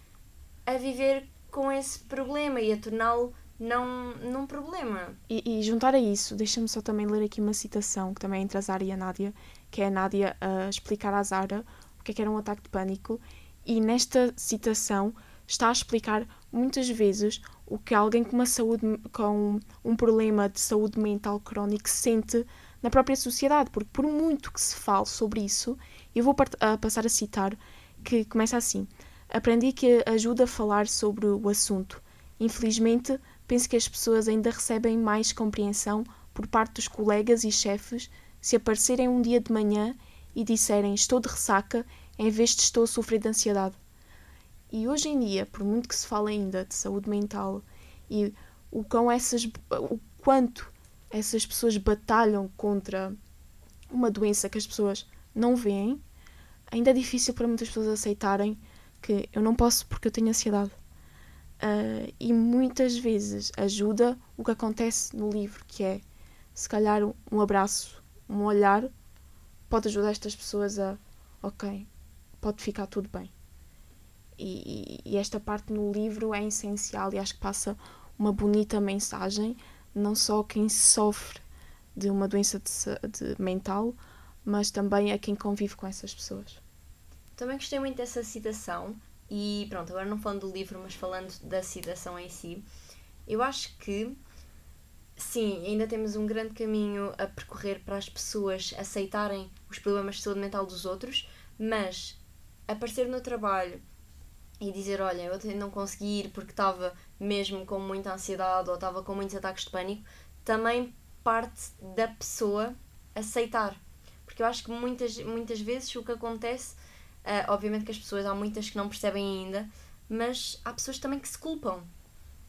a viver com esse problema e a torná-lo não num problema. E, e juntar a isso, deixa-me só também ler aqui uma citação que também é entre a Zara e a Nádia, que é a Nádia a explicar à Zara o que é que era um ataque de pânico, e nesta citação está a explicar muitas vezes o que alguém com uma saúde com um problema de saúde mental crónico sente na própria sociedade, porque por muito que se fale sobre isso, eu vou a passar a citar que começa assim: Aprendi que ajuda a falar sobre o assunto. Infelizmente, penso que as pessoas ainda recebem mais compreensão por parte dos colegas e chefes se aparecerem um dia de manhã e disserem estou de ressaca em vez de estou a sofrer de ansiedade. E hoje em dia, por muito que se fale ainda de saúde mental e o, quão essas, o quanto essas pessoas batalham contra uma doença que as pessoas não veem, ainda é difícil para muitas pessoas aceitarem que eu não posso porque eu tenho ansiedade. Uh, e muitas vezes ajuda o que acontece no livro, que é se calhar um abraço, um olhar, pode ajudar estas pessoas a, ok, pode ficar tudo bem. E, e, esta parte no livro é essencial e acho que passa uma bonita mensagem, não só a quem sofre de uma doença de, de mental, mas também a quem convive com essas pessoas. Também gostei muito dessa citação e pronto, agora não falando do livro, mas falando da citação em si, eu acho que sim, ainda temos um grande caminho a percorrer para as pessoas aceitarem os problemas de saúde mental dos outros, mas aparecer no trabalho e dizer, olha, eu não consegui ir porque estava mesmo com muita ansiedade ou estava com muitos ataques de pânico, também parte da pessoa aceitar. Porque eu acho que muitas, muitas vezes o que acontece, ah, obviamente que as pessoas, há muitas que não percebem ainda, mas há pessoas também que se culpam.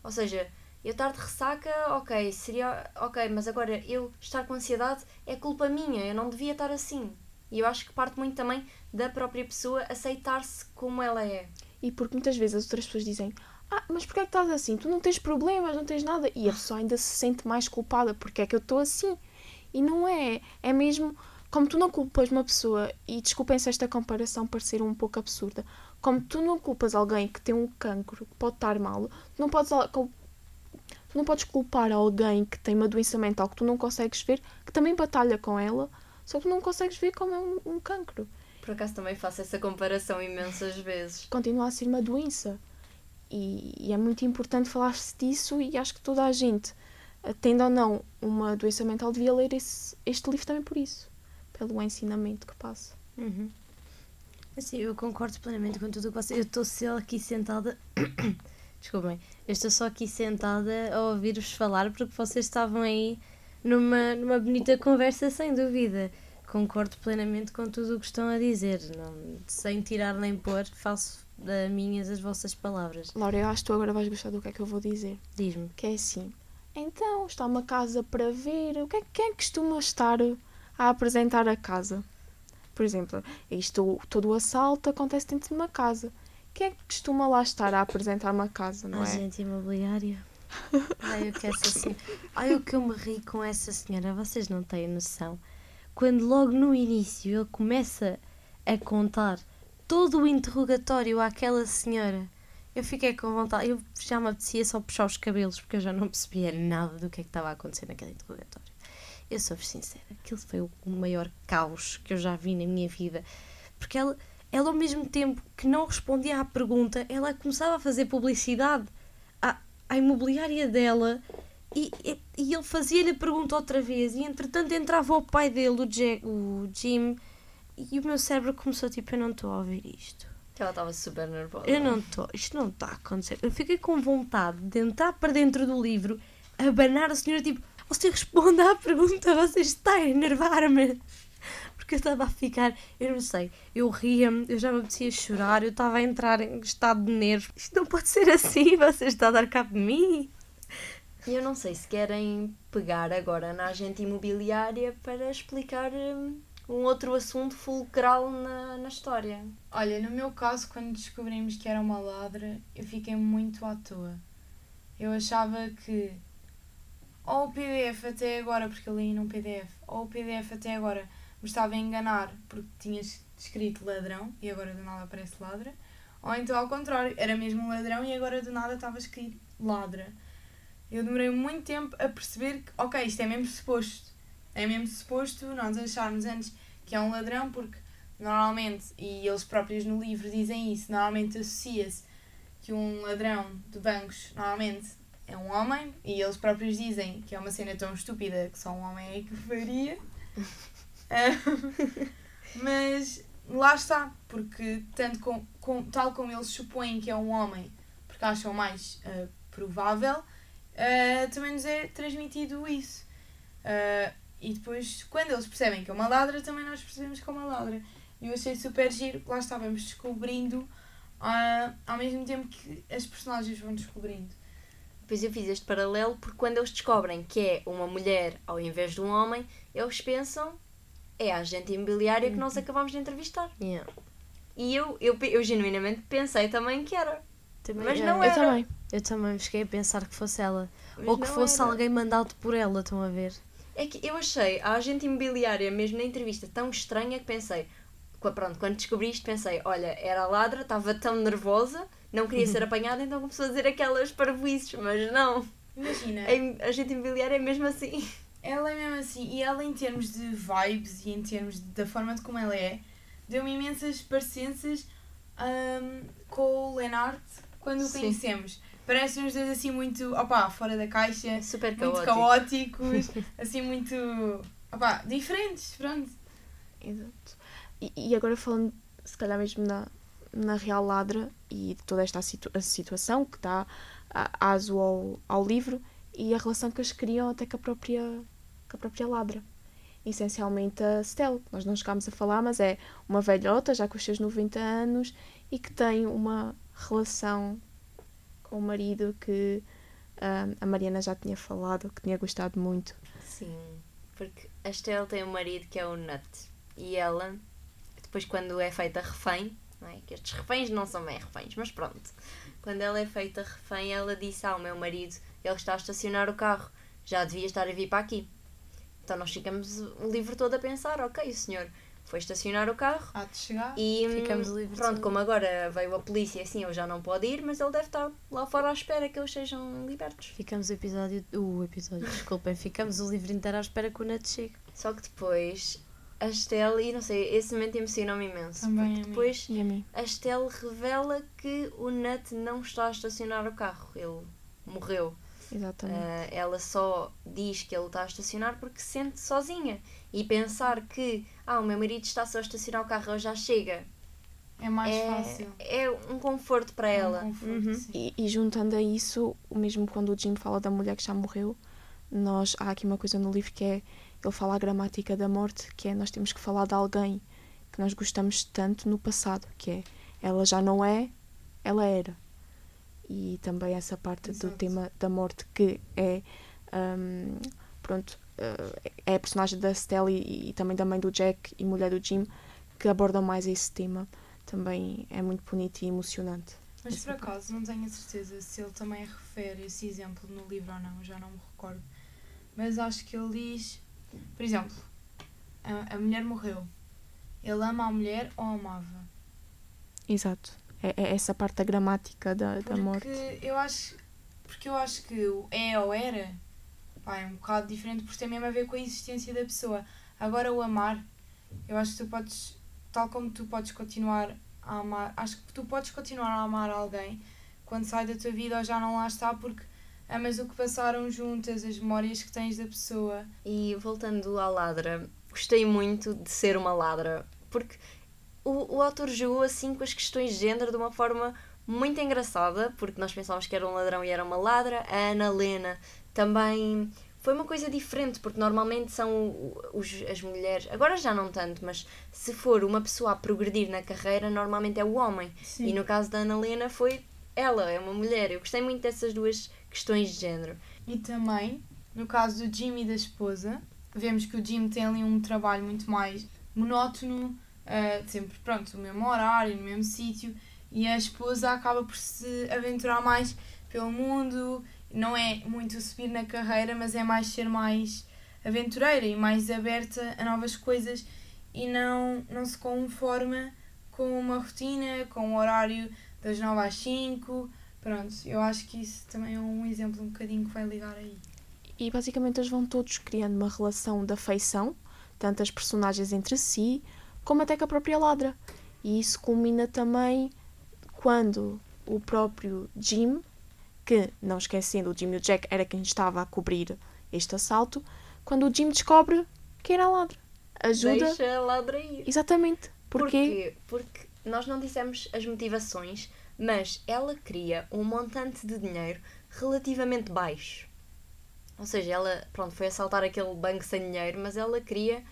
Ou seja, eu estar de ressaca, ok, seria ok, mas agora eu estar com ansiedade é culpa minha, eu não devia estar assim. E eu acho que parte muito também da própria pessoa aceitar-se como ela é. E porque muitas vezes as outras pessoas dizem ah, mas porquê é que estás assim? Tu não tens problemas, não tens nada. E a pessoa ainda se sente mais culpada porque é que eu estou assim. E não é. É mesmo como tu não culpas uma pessoa, e desculpem se esta comparação parecer um pouco absurda, como tu não culpas alguém que tem um cancro, que pode estar mal, tu não podes, tu não podes culpar alguém que tem uma doença mental que tu não consegues ver, que também batalha com ela, só que tu não consegues ver como é um, um cancro. Por acaso também faço essa comparação imensas vezes. Continua a ser uma doença. E, e é muito importante falar-se disso e acho que toda a gente, eh, tendo ou não uma doença mental, devia ler esse, este livro também por isso, pelo ensinamento que passa. Uhum. Assim, eu concordo plenamente com tudo o que você. Eu estou só aqui sentada. Desculpem, eu estou só aqui sentada a ouvir-vos falar porque vocês estavam aí numa, numa bonita conversa, sem dúvida. Concordo plenamente com tudo o que estão a dizer, não, sem tirar nem pôr, faço da minhas as vossas palavras. Laura, eu acho que tu agora vais gostar do que é que eu vou dizer. Diz-me. Que é assim. Então, está uma casa para ver. O que é, quem é que costuma estar a apresentar a casa? Por exemplo, isto, todo o assalto acontece dentro de uma casa. Quem é que costuma lá estar a apresentar uma casa, não é? Agente imobiliário. Ai, eu que essa senhora. Ai, o que eu me ri com essa senhora, vocês não têm noção. Quando logo no início ele começa a contar todo o interrogatório àquela senhora, eu fiquei com vontade. Eu já me apetecia só puxar os cabelos porque eu já não percebia nada do que é que estava a acontecer naquele interrogatório. Eu sou-vos sincera, aquilo foi o maior caos que eu já vi na minha vida. Porque ela, ela ao mesmo tempo que não respondia à pergunta, ela começava a fazer publicidade à, à imobiliária dela e, e, e ele fazia-lhe a pergunta outra vez. E entretanto entrava o pai dele, o, Jack, o Jim, e o meu cérebro começou tipo: Eu não estou a ouvir isto. Ela estava super nervosa. Eu não estou, isto não está a acontecer. Eu fiquei com vontade de entrar para dentro do livro, abanar a senhora tipo: Você responde à pergunta, você está a enervar-me porque eu estava a ficar, eu não sei, eu ria-me, eu já me apetecia chorar, eu estava a entrar em estado de nervos. Isto não pode ser assim, você está a dar cabo de mim. E eu não sei se querem pegar agora na agente imobiliária para explicar hum, um outro assunto fulcral na, na história. Olha, no meu caso, quando descobrimos que era uma ladra, eu fiquei muito à toa. Eu achava que ou o PDF até agora, porque eu li num PDF, ou o PDF até agora me estava a enganar porque tinha escrito ladrão e agora do nada aparece ladra, ou então ao contrário, era mesmo ladrão e agora do nada estava escrito ladra. Eu demorei muito tempo a perceber que, ok, isto é mesmo suposto. É mesmo suposto nós acharmos antes que é um ladrão, porque normalmente, e eles próprios no livro dizem isso, normalmente associa-se que um ladrão de bancos normalmente é um homem, e eles próprios dizem que é uma cena tão estúpida que só um homem é que faria. mas lá está, porque tanto com, com, tal como eles supõem que é um homem, porque acham mais uh, provável, uh, também nos é transmitido isso. Uh, e depois, quando eles percebem que é uma ladra, também nós percebemos que é uma ladra. E eu achei super giro, lá estávamos descobrindo ao mesmo tempo que as personagens vão descobrindo. Depois eu fiz este paralelo porque quando eles descobrem que é uma mulher ao invés de um homem, eles pensam é a agente imobiliária que nós uhum. acabamos de entrevistar. Yeah. E eu, eu, eu genuinamente pensei também que era. Também, mas é. não eu era. Também. Eu também cheguei a pensar que fosse ela. Mas Ou que fosse era. alguém mandado por ela, estão a ver? É que eu achei a agente imobiliária, mesmo na entrevista, tão estranha que pensei. Pronto, quando descobri isto, pensei: olha, era a ladra, estava tão nervosa, não queria ser apanhada, então começou a dizer aquelas parvoices, mas não. Imagina. A agente imobiliária é mesmo assim. Ela é mesmo assim, e ela em termos de vibes e em termos da forma de como ela é, deu-me imensas parecenças um, com o Leonard quando o conhecemos. Parecem os dois assim muito, opá, fora da caixa, Super muito caótico. caóticos, assim muito, opá, diferentes, pronto. Exato. E, e agora falando, se calhar mesmo na, na Real Ladra e de toda esta situ a situação que dá aso ao, ao livro, e a relação que eles criam até com a própria, com a própria ladra. Essencialmente a Stella, nós não chegámos a falar, mas é uma velhota, já com os seus 90 anos, e que tem uma relação com o marido que uh, a Mariana já tinha falado, que tinha gostado muito. Sim, porque a Stella tem um marido que é o Nut, e ela, depois quando é feita refém, não é? que estes reféns não são bem reféns, mas pronto, quando ela é feita refém, ela disse ao meu marido ele está a estacionar o carro, já devia estar a vir para aqui. Então nós ficamos o livro todo a pensar, ok, o senhor foi estacionar o carro. Há de chegar. E ficamos o livro pronto, como agora veio a polícia assim, ele já não pode ir, mas ele deve estar lá fora à espera que eles sejam libertos. Ficamos o episódio, o episódio, desculpem, ficamos o livro inteiro à espera que o Nat chegue. Só que depois a Estelle, e não sei, esse momento emocionou-me imenso. Também porque depois E a mim? a Estelle revela que o Nut não está a estacionar o carro, ele morreu. Exatamente. Ah, ela só diz que ele está a estacionar porque se sente sozinha. E pensar que, ah, o meu marido está só a estacionar o carro, já chega. É mais é, fácil. é um conforto para É um ela. conforto, Uhum. sim. E, e juntando a isso, o mesmo quando o Jim fala da mulher que já morreu, nós há aqui uma coisa no livro que é ele fala a gramática da morte, que é nós temos que falar de alguém que nós gostamos tanto no passado, que é ela já não é, ela era. E também essa parte do Exato. tema da morte que é hum, pronto, é a personagem da Stella e, e também da mãe do Jack e mulher do Jim que abordam mais esse tema. Também é muito bonito e emocionante. Mas por acaso não tenho a certeza se ele também refere esse exemplo no livro ou não, já não me recordo. Mas acho que ele diz, por exemplo, a, a mulher morreu. Ele ama a mulher ou amava? Exato. É, é essa parte da gramática da, da Porque morte. eu acho porque eu acho que o é ou era pá, é um bocado diferente porque tem mesmo a ver com a existência da pessoa. Agora o amar, eu acho que tu podes, tal como tu podes continuar a amar, acho que tu podes continuar a amar alguém quando sai da tua vida ou já não lá está porque amas o que passaram juntas, as memórias que tens da pessoa. E voltando à ladra, gostei muito de ser uma ladra, porque o, o autor jogou assim com as questões de género de uma forma muito engraçada, porque nós pensávamos que era um ladrão e era uma ladra. A Ana Lena também foi uma coisa diferente, porque normalmente são os, as mulheres, agora já não tanto, mas se for uma pessoa a progredir na carreira, normalmente é o homem. E no caso da Ana Lena foi ela, é uma mulher. Eu gostei muito dessas duas questões de género. E também, no caso do Jim e da esposa, vemos que o Jim tem ali um trabalho muito mais monótono, eh, sempre pronto, no mesmo horário, no mesmo sítio, e a esposa acaba por se aventurar mais pelo mundo, não é muito subir na carreira, mas é mais ser mais aventureira e mais aberta a novas coisas e não, não se conforma com uma rotina, com um horário das 9 às 5. Pronto, eu acho que isso também é um exemplo um bocadinho que vai ligar aí. E basicamente eles vão todos criando uma relação de afeição, tanto as personagens entre si, como até com a própria ladra. E isso culmina também quando o próprio Jim, que, não esquecendo, o Jim e o Jack era quem estava a cobrir este assalto, quando o Jim descobre que era a ladra. Ajuda. Deixa a ladra ir. Exatamente. Porquê? Porquê? Porque nós não dissemos as motivações, mas ela queria um montante de dinheiro relativamente baixo. Ou seja, ela, pronto, foi assaltar aquele banco sem dinheiro, mas ela queria,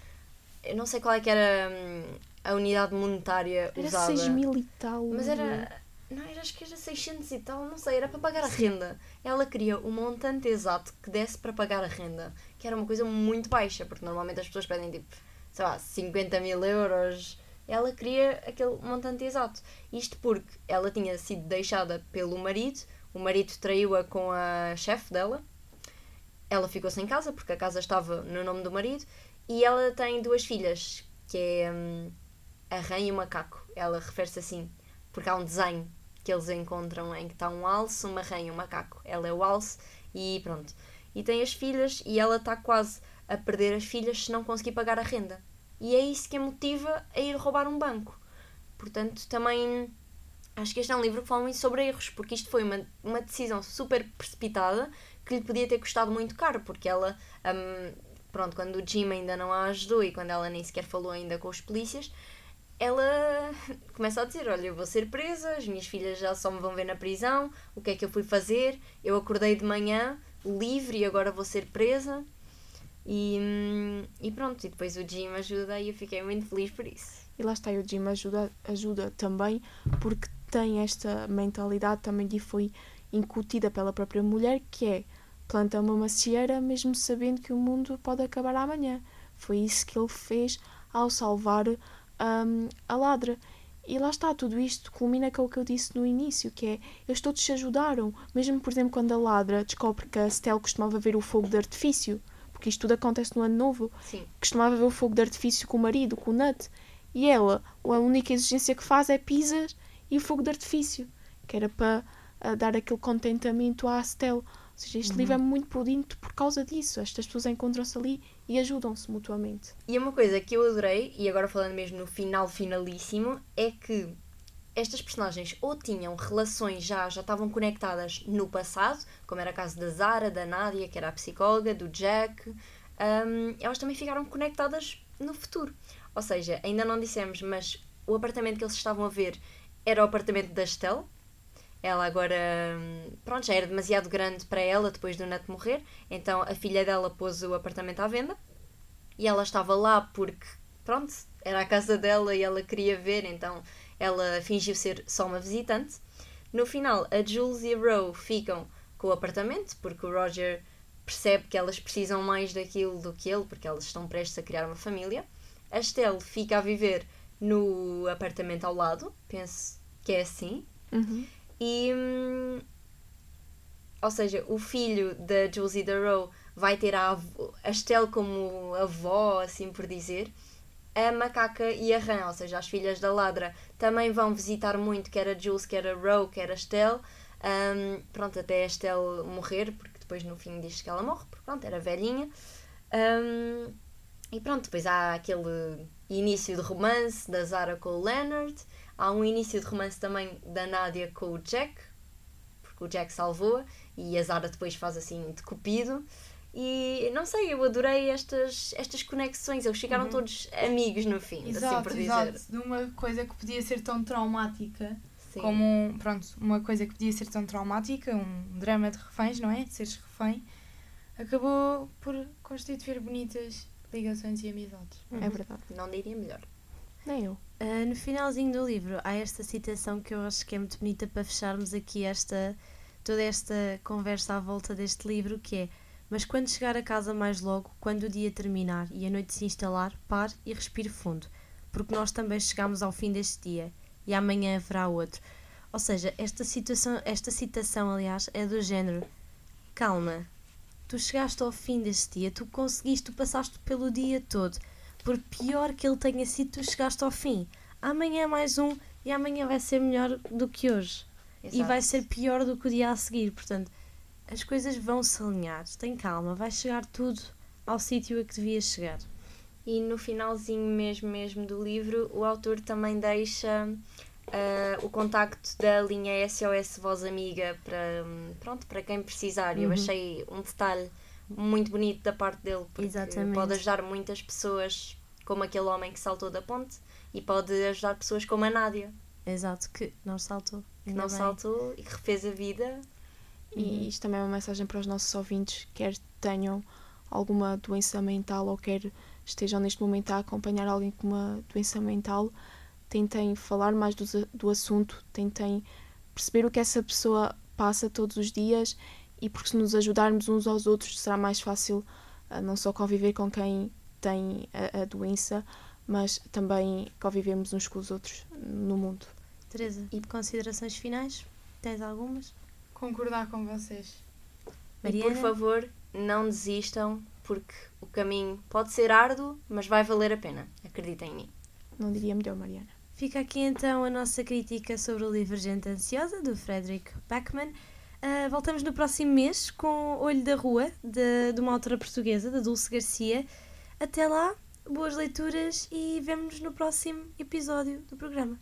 eu não sei qual é que era hum, a unidade monetária Era usada. 6 mil e tal. Mas era, não, era, acho que era 600 e tal, não sei, era para pagar a renda. Ela queria o montante exato que desse para pagar a renda, que era uma coisa muito baixa, porque normalmente as pessoas pedem tipo, sei lá, 50 mil euros. Ela queria aquele montante exato. Isto porque ela tinha sido deixada pelo marido, o marido traiu-a com a chefe dela, ela ficou sem casa, porque a casa estava no nome do marido, e ela tem duas filhas, que é hum, a rã e o macaco. Ela refere-se assim, porque há um desenho que eles encontram em que está um alce, uma rã e um macaco. Ela é o alce e pronto. E tem as filhas e ela está quase a perder as filhas se não conseguir pagar a renda. E é isso que a motiva a ir roubar um banco. Portanto, também acho que este é um livro que fala muito sobre erros, porque isto foi uma, uma decisão super precipitada que lhe podia ter custado muito caro, porque ela, hum, pronto, quando o Jim ainda não a ajudou e quando ela nem sequer falou ainda com os polícias, ela começa a dizer: Olha, eu vou ser presa, as minhas filhas já só me vão ver na prisão, o que é que eu fui fazer? Eu acordei de manhã livre e agora vou ser presa. E, hum, e pronto, e depois o Jim ajuda e eu fiquei muito feliz por isso. E lá está, o Jim ajuda, ajuda também porque tem esta mentalidade também lhe foi incutida pela própria mulher, que é planta uma macieira mesmo sabendo que o mundo pode acabar amanhã. Foi isso que ele fez ao salvar hum, a ladra. E lá está, tudo isto culmina com o que eu disse no início, que é, eles todos se ajudaram. Mesmo, por exemplo, quando a ladra descobre que a Stella costumava ver o fogo de artifício, porque isto tudo acontece no ano novo, Sim. costumava ver o fogo de artifício com o marido, com o Nut, e ela, a única exigência que faz é pizzas e o fogo de artifício, que era para ah, dar aquele contentamento à Stella. Ou seja, este livro é muito bonito por causa disso. Estas pessoas encontram-se ali e ajudam-se mutuamente. E uma coisa que eu adorei, e agora falando mesmo no final finalíssimo, é que estas personagens ou tinham relações já, já estavam conectadas no passado, como era o caso da Zara, da Nadia, que era a psicóloga, do Jack, um, elas também ficaram conectadas no futuro. Ou seja, ainda não dissemos, mas o apartamento que eles estavam a ver era o apartamento da Estelle. Ela agora, hum, pronto, já era demasiado grande para ela depois do neto morrer, então a filha dela pôs o apartamento à venda e ela estava lá porque, pronto, era a casa dela e ela queria ver, então ela fingiu ser só uma visitante. No final, a Jules e a Roe ficam com o apartamento porque o Roger percebe que elas precisam mais daquilo do que ele, porque elas estão prestes a criar uma família. A Estelle fica a viver no apartamento ao lado, penso que é assim. Uhum. E. hum, ou seja, o filho da Jules e da Roe vai ter a, a Estelle como avó, assim por dizer. A macaca e a rã, ou seja, as filhas da ladra, também vão visitar muito, quer a Jules, quer a Roe, quer a Estelle. Hum, pronto, até a Estelle morrer, porque depois no fim diz que ela morre, porque pronto, era velhinha. Hum, e pronto, depois há aquele início de romance da Zara com o Leonard. Há um início de romance também da Nádia com o Jack, porque o Jack salvou e a Zara depois faz assim de cupido. E não sei, eu adorei estas, estas conexões. Eles ficaram todos amigos no fim, assim Exato, por dizer. exato. De uma coisa que podia ser tão traumática Sim. como um- pronto, uma coisa que podia ser tão traumática, um drama de reféns, não é? De seres refém, acabou por constituir bonitas ligações e amizades. É verdade. Não diria melhor. Nem eu. Ah, no finalzinho do livro há esta citação que eu acho que é muito bonita para fecharmos aqui esta toda esta conversa à volta deste livro que é mas quando chegar a casa mais logo, quando o dia terminar e a noite se instalar, pare e respire fundo, porque nós também chegamos ao fim deste dia e amanhã haverá outro. Ou seja, esta situação, esta citação, aliás, é do género: calma, tu chegaste ao fim deste dia, tu conseguiste, tu passaste pelo dia todo. Por pior que ele tenha sido, tu chegaste ao fim. Amanhã é mais um e amanhã vai ser melhor do que hoje. E Exato. vai ser pior do que o dia a seguir. Portanto, as coisas vão se alinhar. Tem calma, vai chegar tudo ao sítio a que devia chegar. E no finalzinho mesmo, mesmo do livro, o autor também deixa ah, o contacto da linha SOS Voz Amiga para, pronto, para quem precisar. Eu Uhum. achei um detalhe muito bonito da parte dele, porque Exatamente. pode ajudar muitas pessoas, como aquele homem que saltou da ponte, e pode ajudar pessoas como a Nádia, Exato, que não saltou. que não bem. saltou e que refez a vida. E isto também é uma mensagem para os nossos ouvintes, quer tenham alguma doença mental ou quer estejam neste momento a acompanhar alguém com uma doença mental, tentem falar mais do, do assunto, tentem perceber o que essa pessoa passa todos os dias e porque se nos ajudarmos uns aos outros será mais fácil ah, não só conviver com quem tem a, a doença, mas também convivermos uns com os outros no mundo. Teresa, e considerações finais? Tens algumas? Concordar com vocês. E por Mariana? favor, não desistam, porque o caminho pode ser árduo, mas vai valer a pena. Acreditem em mim. Não diria melhor, Mariana. Fica aqui então a nossa crítica sobre o livro Gente Ansiosa, do Frederick Beckman. Ah, voltamos no próximo mês com Olho da Rua, de, de uma autora portuguesa, da Dulce Garcia. Até lá, boas leituras e vemo-nos no próximo episódio do programa.